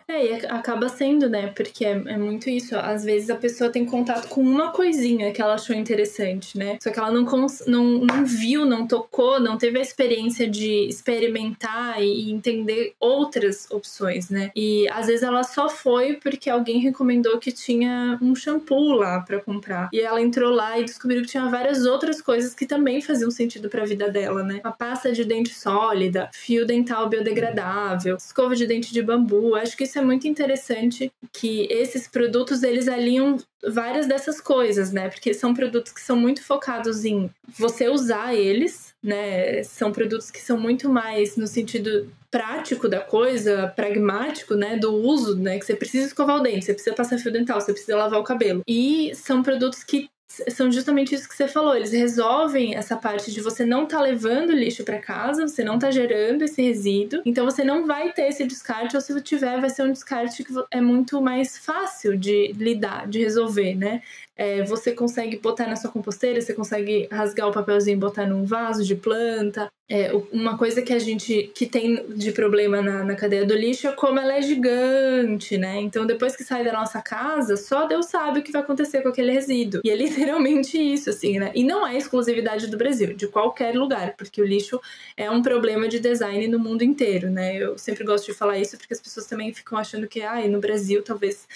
S1: É, e acaba sendo, né? Porque é, é, muito isso. Às vezes a pessoa tem contato com uma coisinha que ela achou interessante, né? Só que ela não, não, não viu, não tocou, não teve a experiência de experimentar e entender outras opções, né? E às vezes ela só foi porque alguém recomendou que tinha um shampoo lá para comprar. E ela entrou lá e descobriu que tinha várias outras coisas que também faziam sentido para a vida dela, né? Uma pasta de dente sólida, fio dental biodegradável, escova de dente de bambu. Acho que isso é muito interessante que esses produtos eles alinham várias dessas coisas, né? Porque são produtos que são muito focados em você usar eles, né? São produtos que são muito mais no sentido prático da coisa, pragmático, né, do uso, né, que você precisa escovar o dente, você precisa passar fio dental, você precisa lavar o cabelo. E são produtos que são justamente isso que você falou. Eles resolvem essa parte de você não tá levando lixo para casa, você não tá gerando esse resíduo, então você não vai ter esse descarte, ou se tiver, vai ser um descarte que é muito mais fácil de lidar, de resolver, né? É, você consegue botar na sua composteira, você consegue rasgar o papelzinho e botar num vaso de planta. É, uma coisa que a gente que tem de problema na, na cadeia do lixo é como ela é gigante, né? Então, depois que sai da nossa casa, só Deus sabe o que vai acontecer com aquele resíduo. E é literalmente isso, assim, né? E não é exclusividade do Brasil, de qualquer lugar, porque o lixo é um problema de design no mundo inteiro, né? Eu sempre gosto de falar isso porque as pessoas também ficam achando que, ah, no Brasil talvez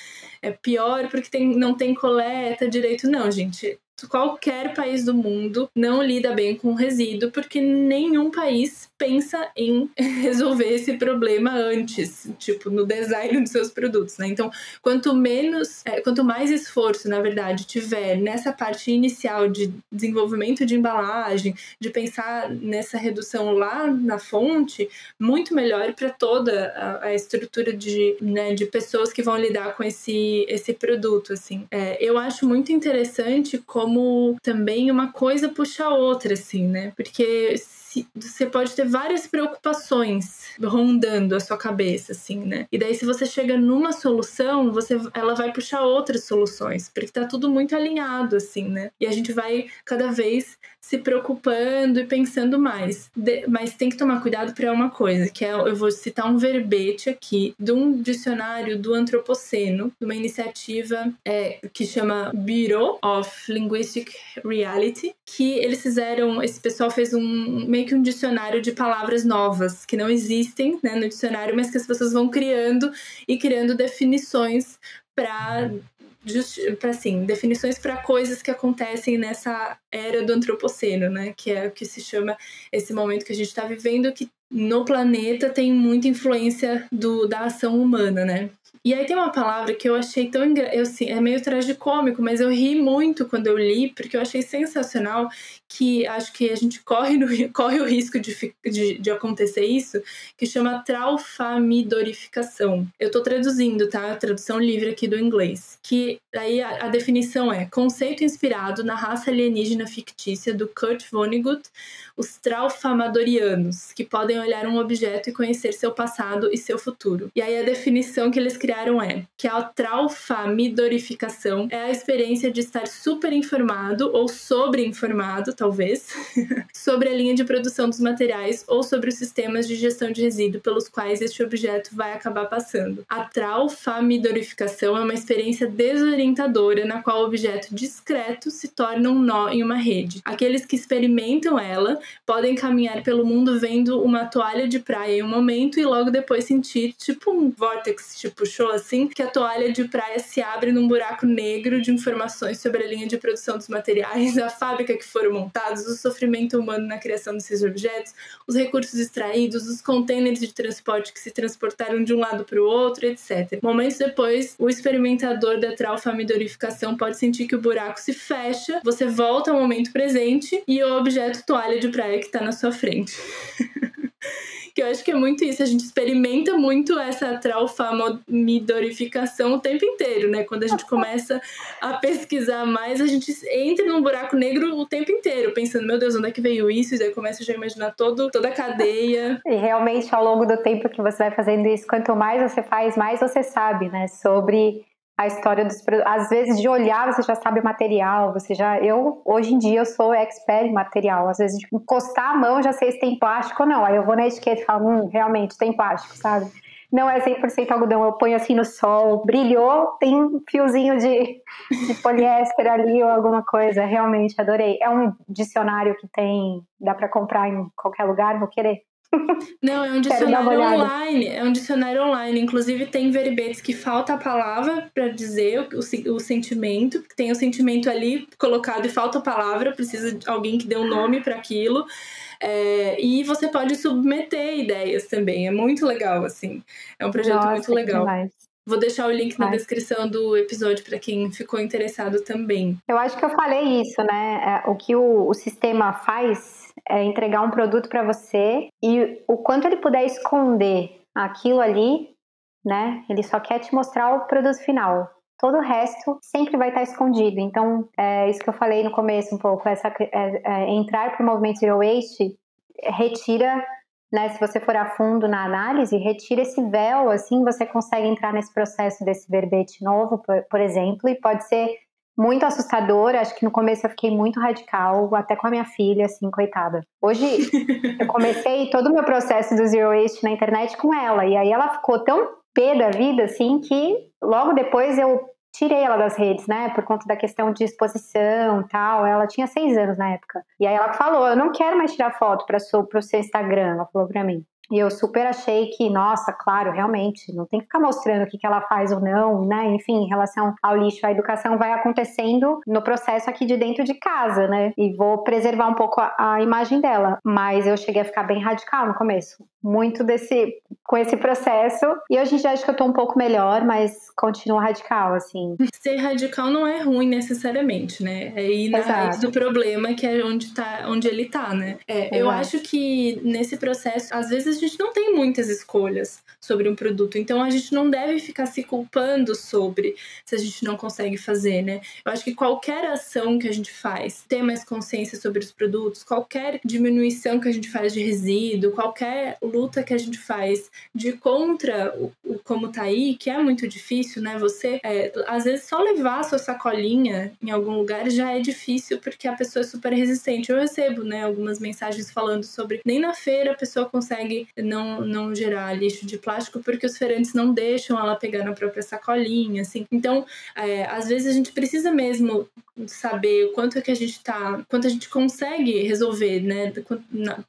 S1: é pior porque tem, não tem coleta direito. Não, gente qualquer país do mundo não lida bem com resíduo, porque nenhum país pensa em [laughs] resolver esse problema antes, tipo, no design dos seus produtos, né? Então, quanto menos, é, quanto mais esforço, na verdade, tiver nessa parte inicial de desenvolvimento de embalagem, de pensar nessa redução lá na fonte, muito melhor para toda a, a, estrutura de, né, de pessoas que vão lidar com esse, esse produto, assim. É, eu acho muito interessante como como também uma coisa puxa a outra, assim, né? Porque você pode ter várias preocupações rondando a sua cabeça, assim, né? E daí, se você chega numa solução, você, ela vai puxar outras soluções, porque tá tudo muito alinhado, assim, né? E a gente vai cada vez se preocupando e pensando mais. De, mas tem que tomar cuidado para uma coisa, que é, eu vou citar um verbete aqui de um dicionário do Antropoceno, de uma iniciativa é, que chama Bureau of Linguistic Reality, que eles fizeram, esse pessoal fez um meio que um dicionário de palavras novas que não existem né, no dicionário, mas que as pessoas vão criando e criando definições para para assim, definições para coisas que acontecem nessa era do antropoceno, né? Que é o que se chama esse momento que a gente está vivendo, que no planeta tem muita influência do, da ação humana, né? E aí tem uma palavra que eu achei tão eu, assim, é meio tragicômico, mas eu ri muito quando eu li, porque eu achei sensacional que acho que a gente corre, no, corre o risco de, de, de acontecer isso, que chama tralfamidorificação. Eu tô traduzindo, tá? Tradução livre aqui do inglês. Que aí a, a definição é conceito inspirado na raça alienígena fictícia do Kurt Vonnegut, os tralfamadorianos, que podem olhar um objeto e conhecer seu passado e seu futuro. E aí a definição que eles criaram é que a tralfamidorificação é a experiência de estar super informado ou sobre-informado, talvez, [laughs] sobre a linha de produção dos materiais ou sobre os sistemas de gestão de resíduo pelos quais este objeto vai acabar passando. A tralfamidorificação é uma experiência desorientadora na qual o objeto discreto se torna um nó em uma rede. Aqueles que experimentam ela podem caminhar pelo mundo vendo uma toalha de praia em um momento e logo depois sentir tipo um vórtex, tipo show assim, que a toalha de praia se abre num buraco negro de informações sobre a linha de produção dos materiais, [laughs] a fábrica que foram montados, o sofrimento humano na criação desses objetos, os recursos extraídos, os containers de transporte que se transportaram de um lado para o outro, etc. Momentos depois, o experimentador da tralfamidorificação pode sentir que o buraco se fecha, você volta ao momento presente e o objeto toalha de praia que está na sua frente. [laughs] que eu acho que é muito isso. A gente experimenta muito essa tralfamidorificação o tempo inteiro, né? Quando a gente começa a pesquisar mais, a gente entra num buraco negro o tempo inteiro, pensando, meu Deus, onde é que veio isso? E daí começa já a imaginar todo, toda a cadeia.
S2: E realmente, ao longo do tempo que você vai fazendo isso, quanto mais você faz, mais você sabe, né? Sobre a história dos às vezes de olhar você já sabe o material, você já eu hoje em dia eu sou expert em material, às vezes de encostar a mão já sei se tem plástico ou não. Aí eu vou na etiqueta e falo, hum, realmente tem plástico, sabe? Não é 100% algodão, eu ponho assim no sol, brilhou, tem um fiozinho de, de poliéster ali ou alguma coisa. Realmente adorei. É um dicionário que tem, dá para comprar em qualquer lugar, vou querer.
S1: Não, é um dicionário online. É um dicionário online. Inclusive, tem verbetes que falta a palavra para dizer o, o sentimento. Tem o sentimento ali colocado e falta a palavra. Precisa de alguém que dê um nome para aquilo. É, e você pode submeter ideias também. É muito legal, assim. É um projeto Nossa, muito legal. Vou deixar o link na descrição do episódio para quem ficou interessado também.
S2: Eu acho que eu falei isso, né? É, o que o, o sistema faz é entregar um produto para você e o quanto ele puder esconder aquilo ali, né? Ele só quer te mostrar o produto final. Todo o resto sempre vai estar escondido. Então, é isso que eu falei no começo um pouco, essa é, é, entrar para o movimento Zero Waste retira né, se você for a fundo na análise, retira esse véu, assim você consegue entrar nesse processo desse verbete novo, por, por, exemplo, e pode ser muito assustador. Acho que no começo eu fiquei muito radical, até com a minha filha, assim, coitada. Hoje eu comecei todo o meu processo do Zero Waste na internet com ela, e aí ela ficou tão pé da vida, assim, que logo depois eu tirei ela das redes, né? Por conta da questão de exposição tal. Ela tinha seis anos na época. E aí ela falou: Eu não quero mais tirar foto para o seu Instagram. Ela falou para mim. E eu super achei que, nossa, claro, realmente, não tem que ficar mostrando o que, que ela faz ou não, né? Enfim, em relação ao lixo, a educação vai acontecendo no processo aqui de dentro de casa, né? E vou preservar um pouco a, a imagem dela. Mas eu cheguei a ficar bem radical no começo. Muito desse, com esse processo. E hoje em dia acho que eu tô um pouco melhor, mas continuo radical, assim.
S1: Ser radical não é ruim necessariamente, né? É ir na Exato. raiz do problema, que é onde, tá, onde ele tá, né? É, eu acho que nesse processo, às vezes gente não tem muitas escolhas sobre um produto. Então a gente não deve ficar se culpando sobre se a gente não consegue fazer, né? Eu acho que qualquer ação que a gente faz, ter mais consciência sobre os produtos, qualquer diminuição que a gente faz de resíduo, qualquer luta que a gente faz de contra o, o como tá aí, que é muito difícil, né? Você, é, às vezes, só levar a sua sacolinha em algum lugar já é difícil porque a pessoa é super resistente. Eu recebo, né, algumas mensagens falando sobre nem na feira a pessoa consegue não, não gerar lixo de plástico porque os feirantes não deixam ela pegar na própria sacolinha, assim. Então, é, às vezes a gente precisa mesmo saber o quanto é que a gente tá, quanto a gente consegue resolver, né,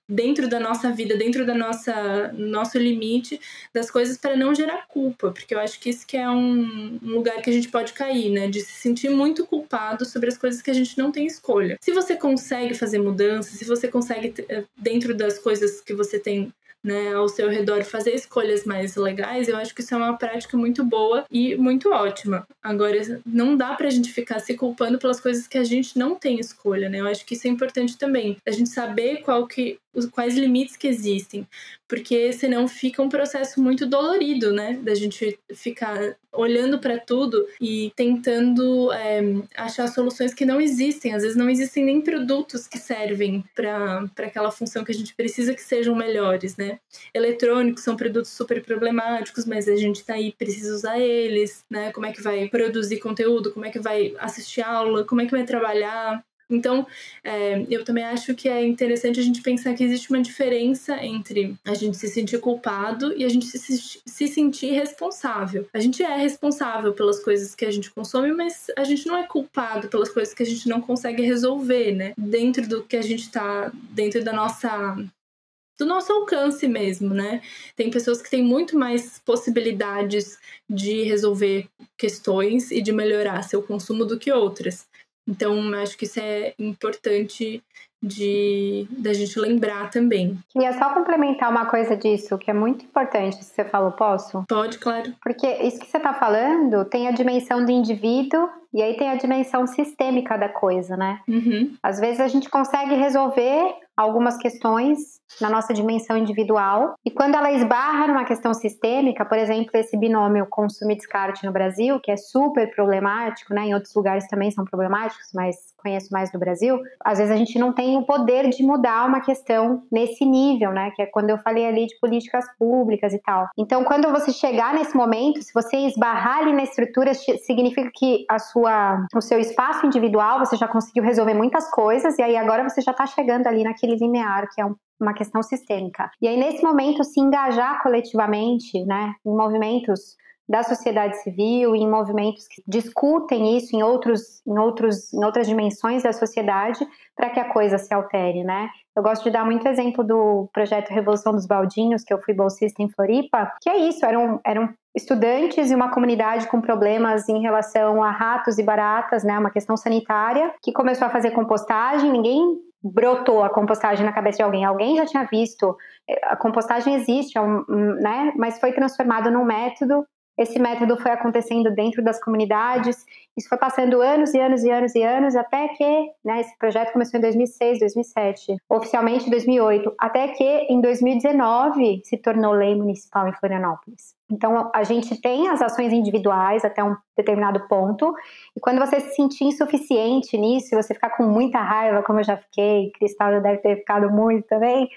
S1: dentro da nossa vida, dentro da nossa nosso limite das coisas para não gerar culpa, porque eu acho que isso que é um, um lugar que a gente pode cair, né, de se sentir muito culpado sobre as coisas que a gente não tem escolha. Se você consegue fazer mudanças, se você consegue eh, dentro das coisas que você tem né, ao seu redor fazer escolhas mais legais, eu acho que isso é uma prática muito boa e muito ótima. Agora, não dá pra gente ficar se culpando pelas coisas que a gente não tem escolha, né? Eu acho que isso é importante também. A gente saber qual que os, quais limites que existem, porque senão fica um processo muito dolorido, né? Da gente ficar olhando para tudo e tentando é, achar soluções que não existem. Às vezes não existem nem produtos que servem para aquela função que a gente precisa que sejam melhores, né? Eletrônicos são produtos super problemáticos, mas a gente tá aí, precisa usar eles, né? Como é que vai produzir conteúdo, como é que vai assistir aula, como é que vai trabalhar. Então, é, eu também acho que é interessante a gente pensar que existe uma diferença entre a gente se sentir culpado e a gente se, se sentir responsável. A gente é responsável pelas coisas que a gente consome, mas a gente não é culpado pelas coisas que a gente não consegue resolver, né? Dentro do que a gente tá, dentro da nossa do nosso alcance mesmo, né? Tem pessoas que têm muito mais possibilidades de resolver questões e de melhorar seu consumo do que outras. Então, acho que isso é importante de da gente lembrar também.
S2: Queria só complementar uma coisa disso, que é muito importante, se você falou, posso?
S1: Pode, claro.
S2: Porque isso que você está falando tem a dimensão do indivíduo e aí tem a dimensão sistêmica da coisa, né?
S1: Uhum.
S2: Às vezes a gente consegue resolver algumas questões na nossa dimensão individual. E quando ela esbarra numa questão sistêmica, por exemplo, esse binômio consumo e descarte no Brasil, que é super problemático, né? Em outros lugares também são problemáticos, mas conheço mais no Brasil. Às vezes a gente não tem o poder de mudar uma questão nesse nível, né? Que é quando eu falei ali de políticas públicas e tal. Então, quando você chegar nesse momento, se você esbarrar ali na estrutura, significa que a sua, o seu espaço individual você já conseguiu resolver muitas coisas e aí agora você já está chegando ali naquele limiar que é um uma questão sistêmica. E aí, nesse momento, se engajar coletivamente, né, em movimentos da sociedade civil, em movimentos que discutem isso em, outros, em, outros, em outras dimensões da sociedade, para que a coisa se altere, né? Eu gosto de dar muito exemplo do projeto Revolução dos Baldinhos, que eu fui bolsista em Floripa, que é isso, eram, eram estudantes e uma comunidade com problemas em relação a ratos e baratas, né, uma questão sanitária, que começou a fazer compostagem, ninguém brotou a compostagem na cabeça de alguém. Alguém já tinha visto, a compostagem existe, é né? mas foi transformado num método. Esse método foi acontecendo dentro das comunidades. Isso foi passando anos e anos e anos e anos, até que né, esse projeto começou em 2006, 2007, oficialmente em 2008, até que em 2019 se tornou lei municipal em Florianópolis. Então, a gente tem as ações individuais até um determinado ponto, e quando você se sentir insuficiente nisso, e você ficar com muita raiva, como eu já fiquei, Cristal já deve ter ficado muito também,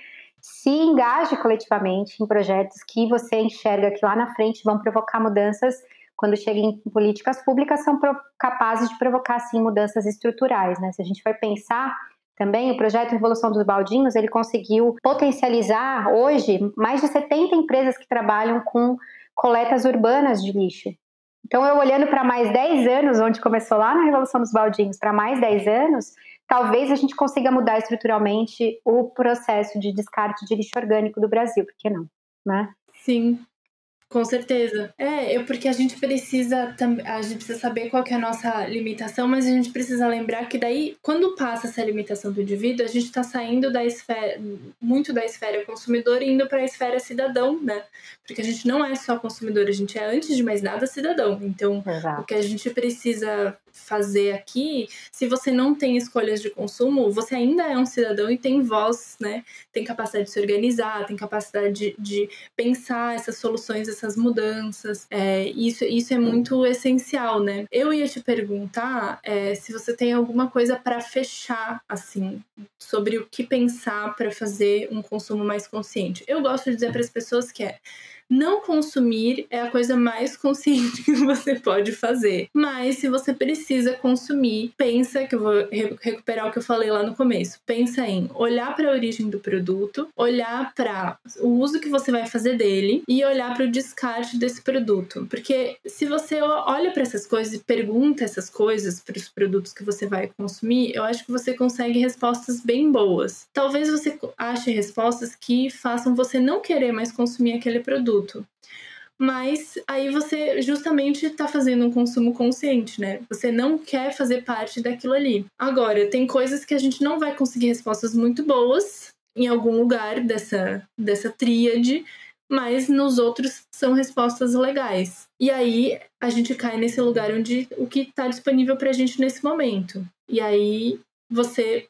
S2: se engaje coletivamente em projetos que você enxerga que lá na frente vão provocar mudanças, quando chega em políticas públicas, são capazes de provocar, sim, mudanças estruturais, né? Se a gente for pensar também o projeto Revolução dos Baldinhos, ele conseguiu potencializar hoje mais de 70 empresas que trabalham com coletas urbanas de lixo. Então, eu olhando para mais 10 anos, onde começou lá na Revolução dos Baldinhos, para mais 10 anos, talvez a gente consiga mudar estruturalmente o processo de descarte de lixo orgânico do Brasil, por que não? Né?
S1: Sim, com certeza. É, porque a gente precisa a gente precisa saber qual é a nossa limitação, mas a gente precisa lembrar que daí, quando passa essa limitação do indivíduo, a gente está saindo da esfera, muito da esfera consumidor e indo para a esfera cidadão, né? Porque a gente não é só consumidor, a gente é, antes de mais nada, cidadão. Então, Exato. o que a gente precisa fazer aqui, se você não tem escolhas de consumo, você ainda é um cidadão e tem voz, né? Tem capacidade de se organizar, tem capacidade de, de pensar essas soluções, essas mudanças. É, isso, isso é muito essencial, né? Eu ia te perguntar é, se você tem alguma coisa para fechar, assim, sobre o que pensar para fazer um consumo mais consciente. Eu gosto de dizer para as pessoas que é não consumir é a coisa mais [laughs] consciente que você pode fazer. Mas se você precisa consumir, pensa que eu vou recuperar o que eu falei lá no começo. Pensa em olhar para a origem do produto, olhar para o uso que você vai fazer dele e olhar para o descarte desse produto. Porque se você olha para essas coisas e pergunta essas coisas para os produtos que você vai consumir, eu acho que você consegue respostas bem boas. Talvez você ache respostas que façam você não querer mais consumir aquele produto produto. Mas aí você justamente está fazendo um consumo consciente, né? Você não quer fazer parte daquilo ali. Agora, tem coisas que a gente não vai conseguir respostas muito boas em algum lugar dessa, dessa tríade, mas nos outros são respostas legais. E aí a gente cai nesse lugar onde o que está disponível para a gente nesse momento. E aí você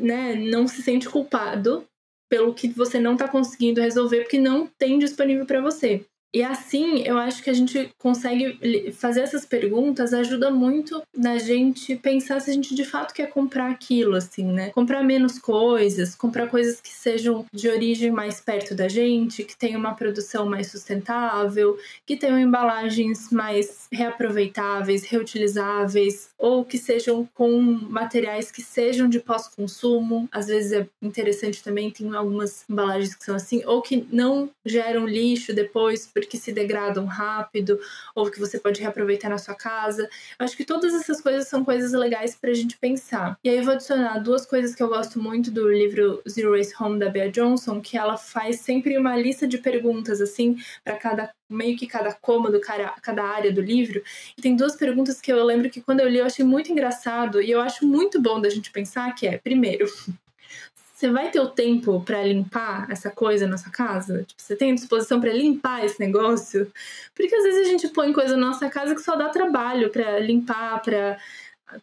S1: né, não se sente culpado pelo que você não está conseguindo resolver porque não tem disponível para você. E assim, eu acho que a gente consegue fazer essas perguntas ajuda muito na gente pensar se a gente de fato quer comprar aquilo, assim, né? Comprar menos coisas, comprar coisas que sejam de origem mais perto da gente, que tenham uma produção mais sustentável, que tenham embalagens mais reaproveitáveis, reutilizáveis, ou que sejam com materiais que sejam de pós-consumo. Às vezes é interessante também, tem algumas embalagens que são assim, ou que não geram lixo depois porque se degradam rápido ou que você pode reaproveitar na sua casa. Eu acho que todas essas coisas são coisas legais para a gente pensar. E aí eu vou adicionar duas coisas que eu gosto muito do livro Zero Waste Home da Bea Johnson, que ela faz sempre uma lista de perguntas assim para cada meio que cada cômodo, cada, área do livro. E tem duas perguntas que eu lembro que quando eu li eu achei muito engraçado e eu acho muito bom da gente pensar que é, primeiro, você vai ter o tempo para limpar essa coisa na sua casa? Tipo, você tem disposição para limpar esse negócio? Porque às vezes a gente põe coisa na nossa casa que só dá trabalho para limpar, para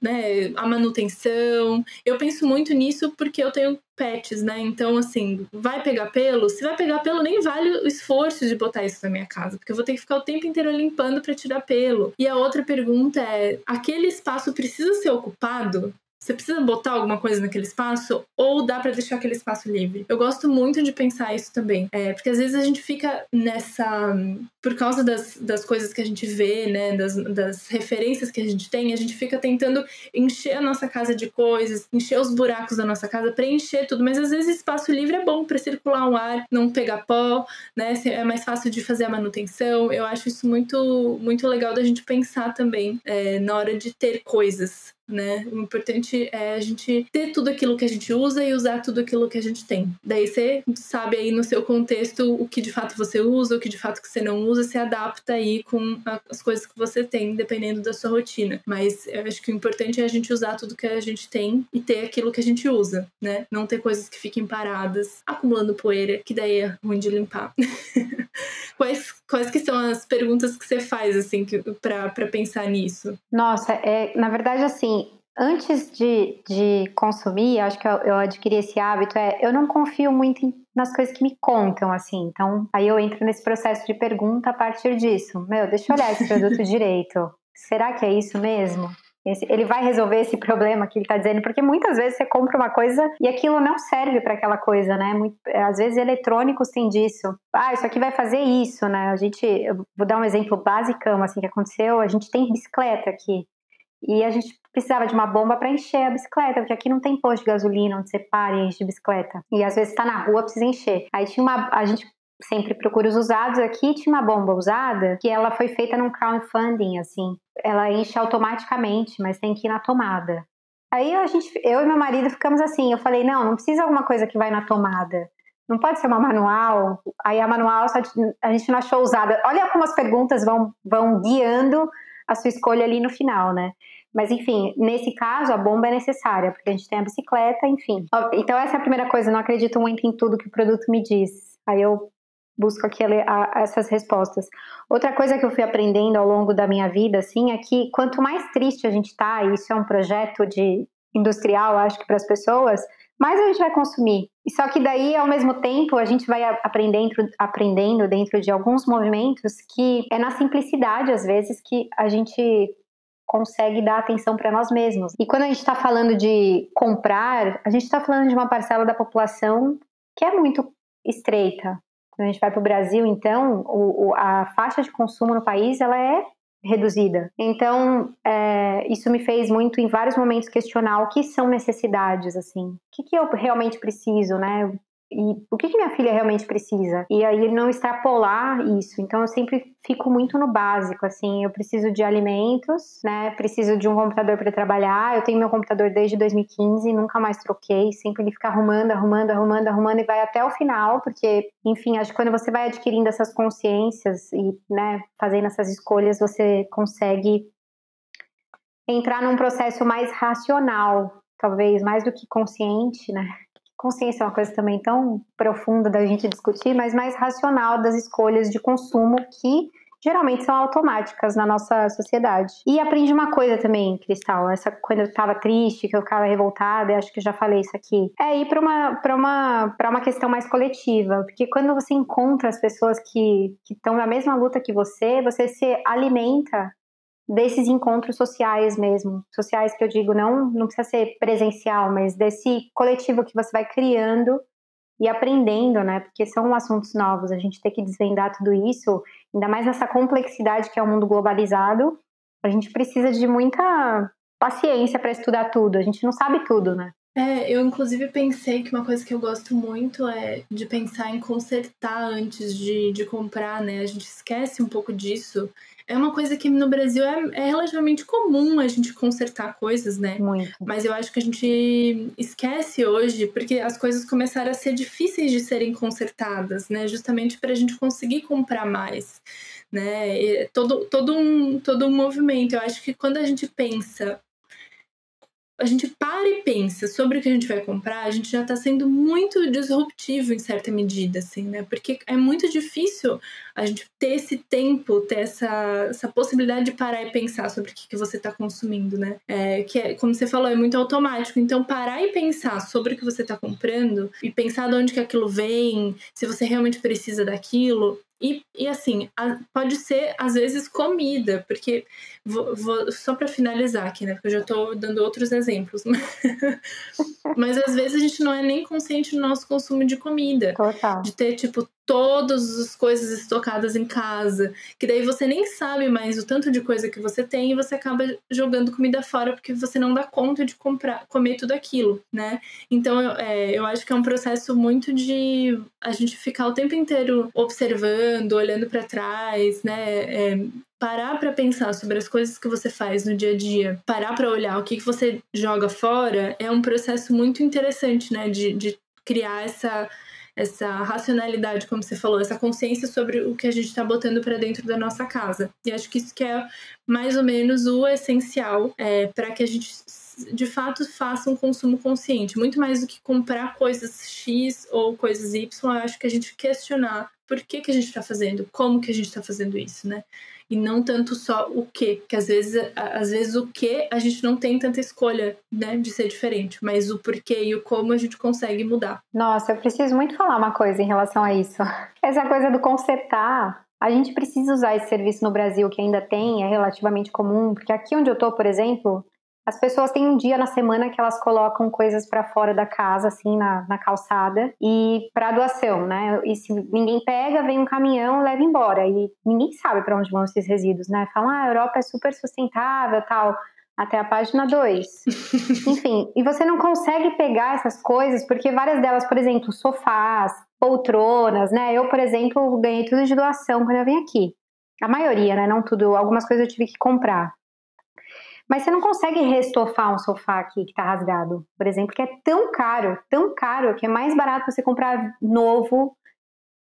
S1: né, a manutenção. Eu penso muito nisso porque eu tenho pets, né? Então, assim, vai pegar pelo? Se vai pegar pelo, nem vale o esforço de botar isso na minha casa, porque eu vou ter que ficar o tempo inteiro limpando para tirar pelo. E a outra pergunta é: aquele espaço precisa ser ocupado? Você precisa botar alguma coisa naquele espaço ou dá para deixar aquele espaço livre? Eu gosto muito de pensar isso também, é, porque às vezes a gente fica nessa. Por causa das, das coisas que a gente vê, né, das, das referências que a gente tem, a gente fica tentando encher a nossa casa de coisas, encher os buracos da nossa casa, preencher tudo, mas às vezes espaço livre é bom para circular um ar, não pegar pó, né, é mais fácil de fazer a manutenção. Eu acho isso muito, muito legal da gente pensar também é, na hora de ter coisas né? O importante é a gente ter tudo aquilo que a gente usa e usar tudo aquilo que a gente tem. Daí você sabe aí no seu contexto o que de fato você usa, o que de fato que você não usa, se adapta aí com as coisas que você tem, dependendo da sua rotina. Mas eu acho que o importante é a gente usar tudo que a gente tem e ter aquilo que a gente usa, né? Não ter coisas que fiquem paradas, acumulando poeira, que daí é ruim de limpar. [laughs] quais, quais que são as perguntas que você faz, assim, para pensar nisso?
S2: Nossa, é, na verdade, assim, antes de, de consumir, acho que eu, eu adquiri esse hábito, é eu não confio muito em, nas coisas que me contam, assim. Então, aí eu entro nesse processo de pergunta a partir disso. Meu, deixa eu olhar esse produto [laughs] direito. Será que é isso mesmo? Esse, ele vai resolver esse problema que ele está dizendo, porque muitas vezes você compra uma coisa e aquilo não serve para aquela coisa, né? Muito, às vezes eletrônicos têm disso. Ah, isso aqui vai fazer isso, né? A gente, eu vou dar um exemplo basicão assim que aconteceu. A gente tem bicicleta aqui e a gente precisava de uma bomba para encher a bicicleta, porque aqui não tem posto de gasolina onde você para e enche de bicicleta. E às vezes está na rua, precisa encher. Aí tinha uma, a gente sempre procura os usados aqui, tinha uma bomba usada que ela foi feita num crowdfunding, assim. Ela enche automaticamente, mas tem que ir na tomada. Aí a gente, eu e meu marido ficamos assim, eu falei, não, não precisa alguma coisa que vai na tomada. Não pode ser uma manual. Aí a manual a gente não achou usada. Olha como as perguntas vão, vão guiando a sua escolha ali no final, né? Mas enfim, nesse caso a bomba é necessária, porque a gente tem a bicicleta, enfim. Então essa é a primeira coisa, não acredito muito em tudo que o produto me diz. Aí eu busco aqui a, a, essas respostas. Outra coisa que eu fui aprendendo ao longo da minha vida, assim, é que quanto mais triste a gente tá, e isso é um projeto de industrial, acho que para as pessoas, mais a gente vai consumir. E só que daí, ao mesmo tempo, a gente vai aprendendo, aprendendo dentro de alguns movimentos que é na simplicidade, às vezes, que a gente consegue dar atenção para nós mesmos. E quando a gente está falando de comprar, a gente está falando de uma parcela da população que é muito estreita. Quando a gente vai para o Brasil, então, o, o, a faixa de consumo no país ela é reduzida. Então, é, isso me fez muito, em vários momentos, questionar o que são necessidades, assim. O que, que eu realmente preciso, né? E o que, que minha filha realmente precisa. E aí não extrapolar isso. Então eu sempre fico muito no básico, assim, eu preciso de alimentos, né? Preciso de um computador para trabalhar. Eu tenho meu computador desde 2015, nunca mais troquei, sempre ele fica arrumando, arrumando, arrumando, arrumando e vai até o final, porque, enfim, acho que quando você vai adquirindo essas consciências e, né, fazendo essas escolhas, você consegue entrar num processo mais racional, talvez mais do que consciente, né? Consciência é uma coisa também tão profunda da gente discutir, mas mais racional das escolhas de consumo que geralmente são automáticas na nossa sociedade. E aprendi uma coisa também, Cristal, essa quando eu estava triste, que eu ficava revoltada, acho que eu já falei isso aqui, é ir para uma para uma para uma questão mais coletiva, porque quando você encontra as pessoas que que estão na mesma luta que você, você se alimenta desses encontros sociais mesmo, sociais que eu digo não não precisa ser presencial, mas desse coletivo que você vai criando e aprendendo, né? Porque são assuntos novos, a gente tem que desvendar tudo isso, ainda mais nessa complexidade que é o mundo globalizado. A gente precisa de muita paciência para estudar tudo, a gente não sabe tudo, né?
S1: É, eu inclusive pensei que uma coisa que eu gosto muito é de pensar em consertar antes de, de comprar, né? A gente esquece um pouco disso é uma coisa que no Brasil é, é, relativamente comum a gente consertar coisas, né?
S2: Muito.
S1: Mas eu acho que a gente esquece hoje, porque as coisas começaram a ser difíceis de serem consertadas, né? Justamente para a gente conseguir comprar mais. Né? todo, todo, um, todo um movimento. Eu acho que quando a gente pensa a gente para e pensa sobre o que a gente vai comprar, a gente já está sendo muito disruptivo em certa medida, assim, né? Porque é muito difícil a gente ter esse tempo, ter essa, essa possibilidade de parar e pensar sobre o que, que você está consumindo, né? É, que é, como você falou, é muito automático. Então, parar e pensar sobre o que você está comprando e pensar de onde que aquilo vem, se você realmente precisa daquilo, e, e assim, a, pode ser às vezes comida, porque vou, vou só para finalizar aqui, né? Porque eu já estou dando outros exemplos. [laughs] Mas às vezes a gente não é nem consciente do nosso consumo de comida.
S2: Total.
S1: De ter, tipo, todas as coisas estocadas em casa, que daí você nem sabe mais o tanto de coisa que você tem e você acaba jogando comida fora porque você não dá conta de comprar, comer tudo aquilo, né? Então eu, é, eu acho que é um processo muito de a gente ficar o tempo inteiro observando, olhando para trás, né? É, parar para pensar sobre as coisas que você faz no dia a dia, parar para olhar o que, que você joga fora, é um processo muito interessante, né? De, de criar essa essa racionalidade, como você falou, essa consciência sobre o que a gente está botando para dentro da nossa casa. E acho que isso que é mais ou menos o essencial é, para que a gente de fato faça um consumo consciente, muito mais do que comprar coisas X ou coisas Y, eu acho que a gente questionar por que, que a gente está fazendo, como que a gente está fazendo isso, né? e não tanto só o que, que às vezes, às vezes o que a gente não tem tanta escolha, né, de ser diferente, mas o porquê e o como a gente consegue mudar.
S2: Nossa, eu preciso muito falar uma coisa em relação a isso. [laughs] Essa coisa do consertar, a gente precisa usar esse serviço no Brasil que ainda tem, é relativamente comum, porque aqui onde eu tô, por exemplo, as pessoas têm um dia na semana que elas colocam coisas para fora da casa, assim, na, na calçada, e para doação, né? E se ninguém pega, vem um caminhão e leva embora. E ninguém sabe para onde vão esses resíduos, né? Falam, ah, a Europa é super sustentável tal. Até a página 2. [laughs] Enfim, e você não consegue pegar essas coisas, porque várias delas, por exemplo, sofás, poltronas, né? Eu, por exemplo, ganhei tudo de doação quando eu vim aqui. A maioria, né? Não tudo. Algumas coisas eu tive que comprar. Mas você não consegue restofar um sofá aqui que está rasgado, por exemplo, que é tão caro, tão caro, que é mais barato você comprar novo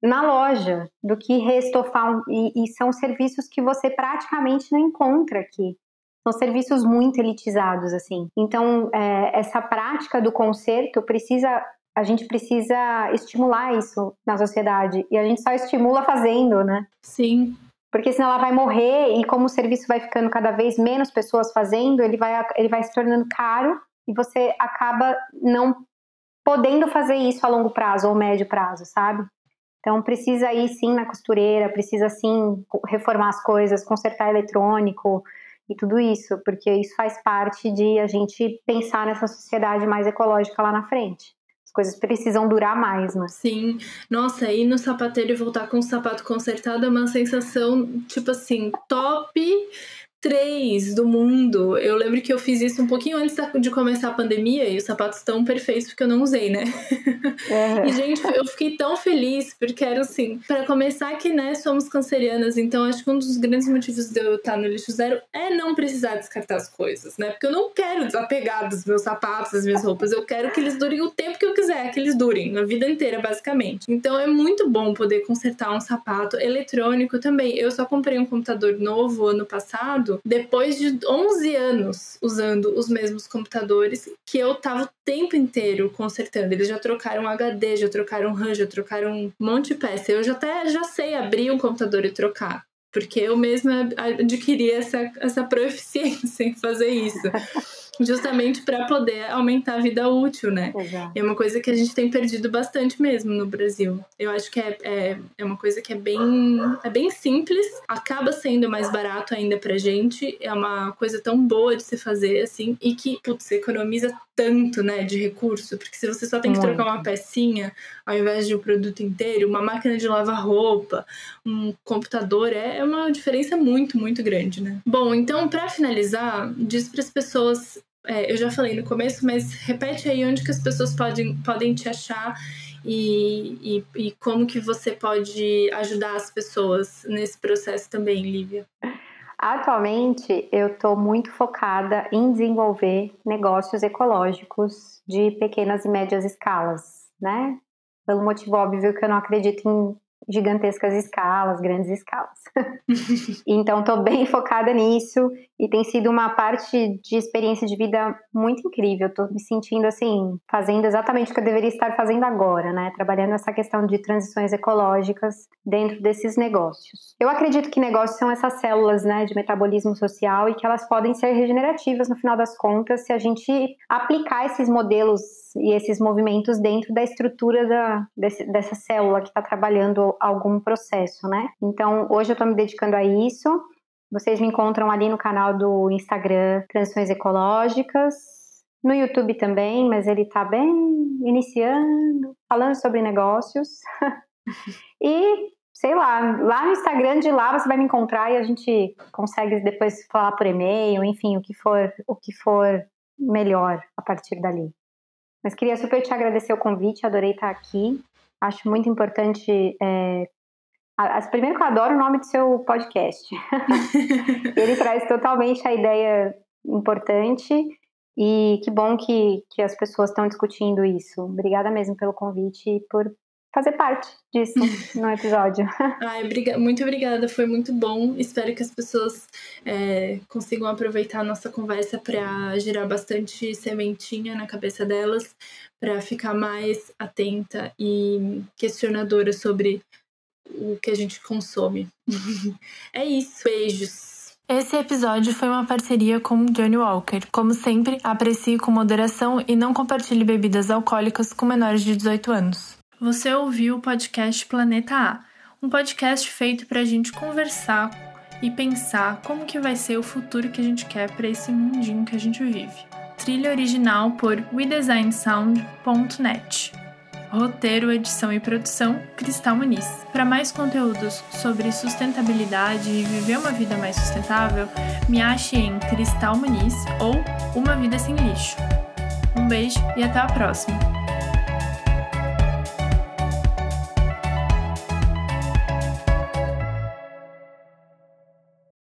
S2: na loja do que restofar. Um, e, e são serviços que você praticamente não encontra aqui. São serviços muito elitizados, assim. Então, é, essa prática do conserto precisa a gente precisa estimular isso na sociedade. E a gente só estimula fazendo, né?
S1: Sim.
S2: Porque senão ela vai morrer e como o serviço vai ficando cada vez menos pessoas fazendo, ele vai, ele vai se tornando caro e você acaba não podendo fazer isso a longo prazo ou médio prazo, sabe? Então precisa ir sim na costureira, precisa sim reformar as coisas, consertar eletrônico e tudo isso, porque isso faz parte de a gente pensar nessa sociedade mais ecológica lá na frente coisas precisam durar mais, né?
S1: Sim. Nossa, ir no sapateiro e voltar com o sapato consertado é uma sensação, tipo assim, top três do mundo. Eu lembro que eu fiz isso um pouquinho antes de começar a pandemia e os sapatos estão perfeitos porque eu não usei, né? [laughs] É. E, gente, eu fiquei tão feliz porque era assim, para começar que, né, somos cancerianas, então acho que um dos grandes motivos de eu estar no lixo zero é não precisar descartar as coisas, né? Porque eu não quero desapegar dos meus sapatos, das minhas roupas, eu quero que eles durem o tempo que eu quiser, que eles durem, a vida inteira, basicamente. Então é muito bom poder consertar um sapato eletrônico também. Eu só comprei um computador novo ano passado depois de 11 anos usando os mesmos computadores que eu tava o tempo inteiro consertando. Eles já trocaram HD, já trocaram RAM, já trocaram um monte de peça. Eu já até já sei abrir um computador e trocar. porque eu mesma adquiri essa, essa proficiência em fazer isso. [laughs] justamente para poder aumentar a vida útil, né? Exato. É uma coisa que a gente tem perdido bastante mesmo no Brasil. Eu acho que é, é, é uma coisa que é bem, é bem simples, acaba sendo mais barato ainda pra gente, é uma coisa tão boa de se fazer, assim, e que, putz, economiza tanto, né, de recurso, porque se você só tem que trocar uma pecinha ao invés de um produto inteiro, uma máquina de lavar roupa, um computador, é, é uma diferença muito, muito grande, né? Bom, então, para finalizar, diz para as pessoas é, eu já falei no começo, mas repete aí onde que as pessoas podem, podem te achar e, e, e como que você pode ajudar as pessoas nesse processo também, Lívia.
S2: Atualmente, eu estou muito focada em desenvolver negócios ecológicos de pequenas e médias escalas, né? Pelo motivo óbvio que eu não acredito em gigantescas escalas, grandes escalas. [laughs] então, estou bem focada nisso e tem sido uma parte de experiência de vida muito incrível. Estou me sentindo assim, fazendo exatamente o que eu deveria estar fazendo agora, né? Trabalhando essa questão de transições ecológicas dentro desses negócios. Eu acredito que negócios são essas células, né, de metabolismo social e que elas podem ser regenerativas no final das contas se a gente aplicar esses modelos e esses movimentos dentro da estrutura da, desse, dessa célula que está trabalhando algum processo, né? Então, hoje eu estou me dedicando a isso. Vocês me encontram ali no canal do Instagram Transições Ecológicas, no YouTube também, mas ele está bem iniciando, falando sobre negócios. [laughs] e sei lá, lá no Instagram de lá você vai me encontrar e a gente consegue depois falar por e-mail, enfim, o que for, o que for melhor a partir dali. Mas queria super te agradecer o convite, adorei estar aqui. Acho muito importante é, Primeiro que eu adoro o nome do seu podcast. [laughs] Ele traz totalmente a ideia importante e que bom que, que as pessoas estão discutindo isso. Obrigada mesmo pelo convite e por fazer parte disso [laughs] no episódio. [laughs]
S1: Ai, muito obrigada, foi muito bom. Espero que as pessoas é, consigam aproveitar a nossa conversa para gerar bastante sementinha na cabeça delas, para ficar mais atenta e questionadora sobre o que a gente consome. [laughs] é isso. Beijos.
S3: Esse episódio foi uma parceria com Johnny Walker. Como sempre, aprecie com moderação e não compartilhe bebidas alcoólicas com menores de 18 anos. Você ouviu o podcast Planeta A, um podcast feito para a gente conversar e pensar como que vai ser o futuro que a gente quer para esse mundinho que a gente vive. Trilha original por WeDesignSound.net. Roteiro, edição e produção, Cristal Muniz. Para mais conteúdos sobre sustentabilidade e viver uma vida mais sustentável, me ache em Cristal Muniz ou Uma Vida Sem Lixo. Um beijo e até a próxima!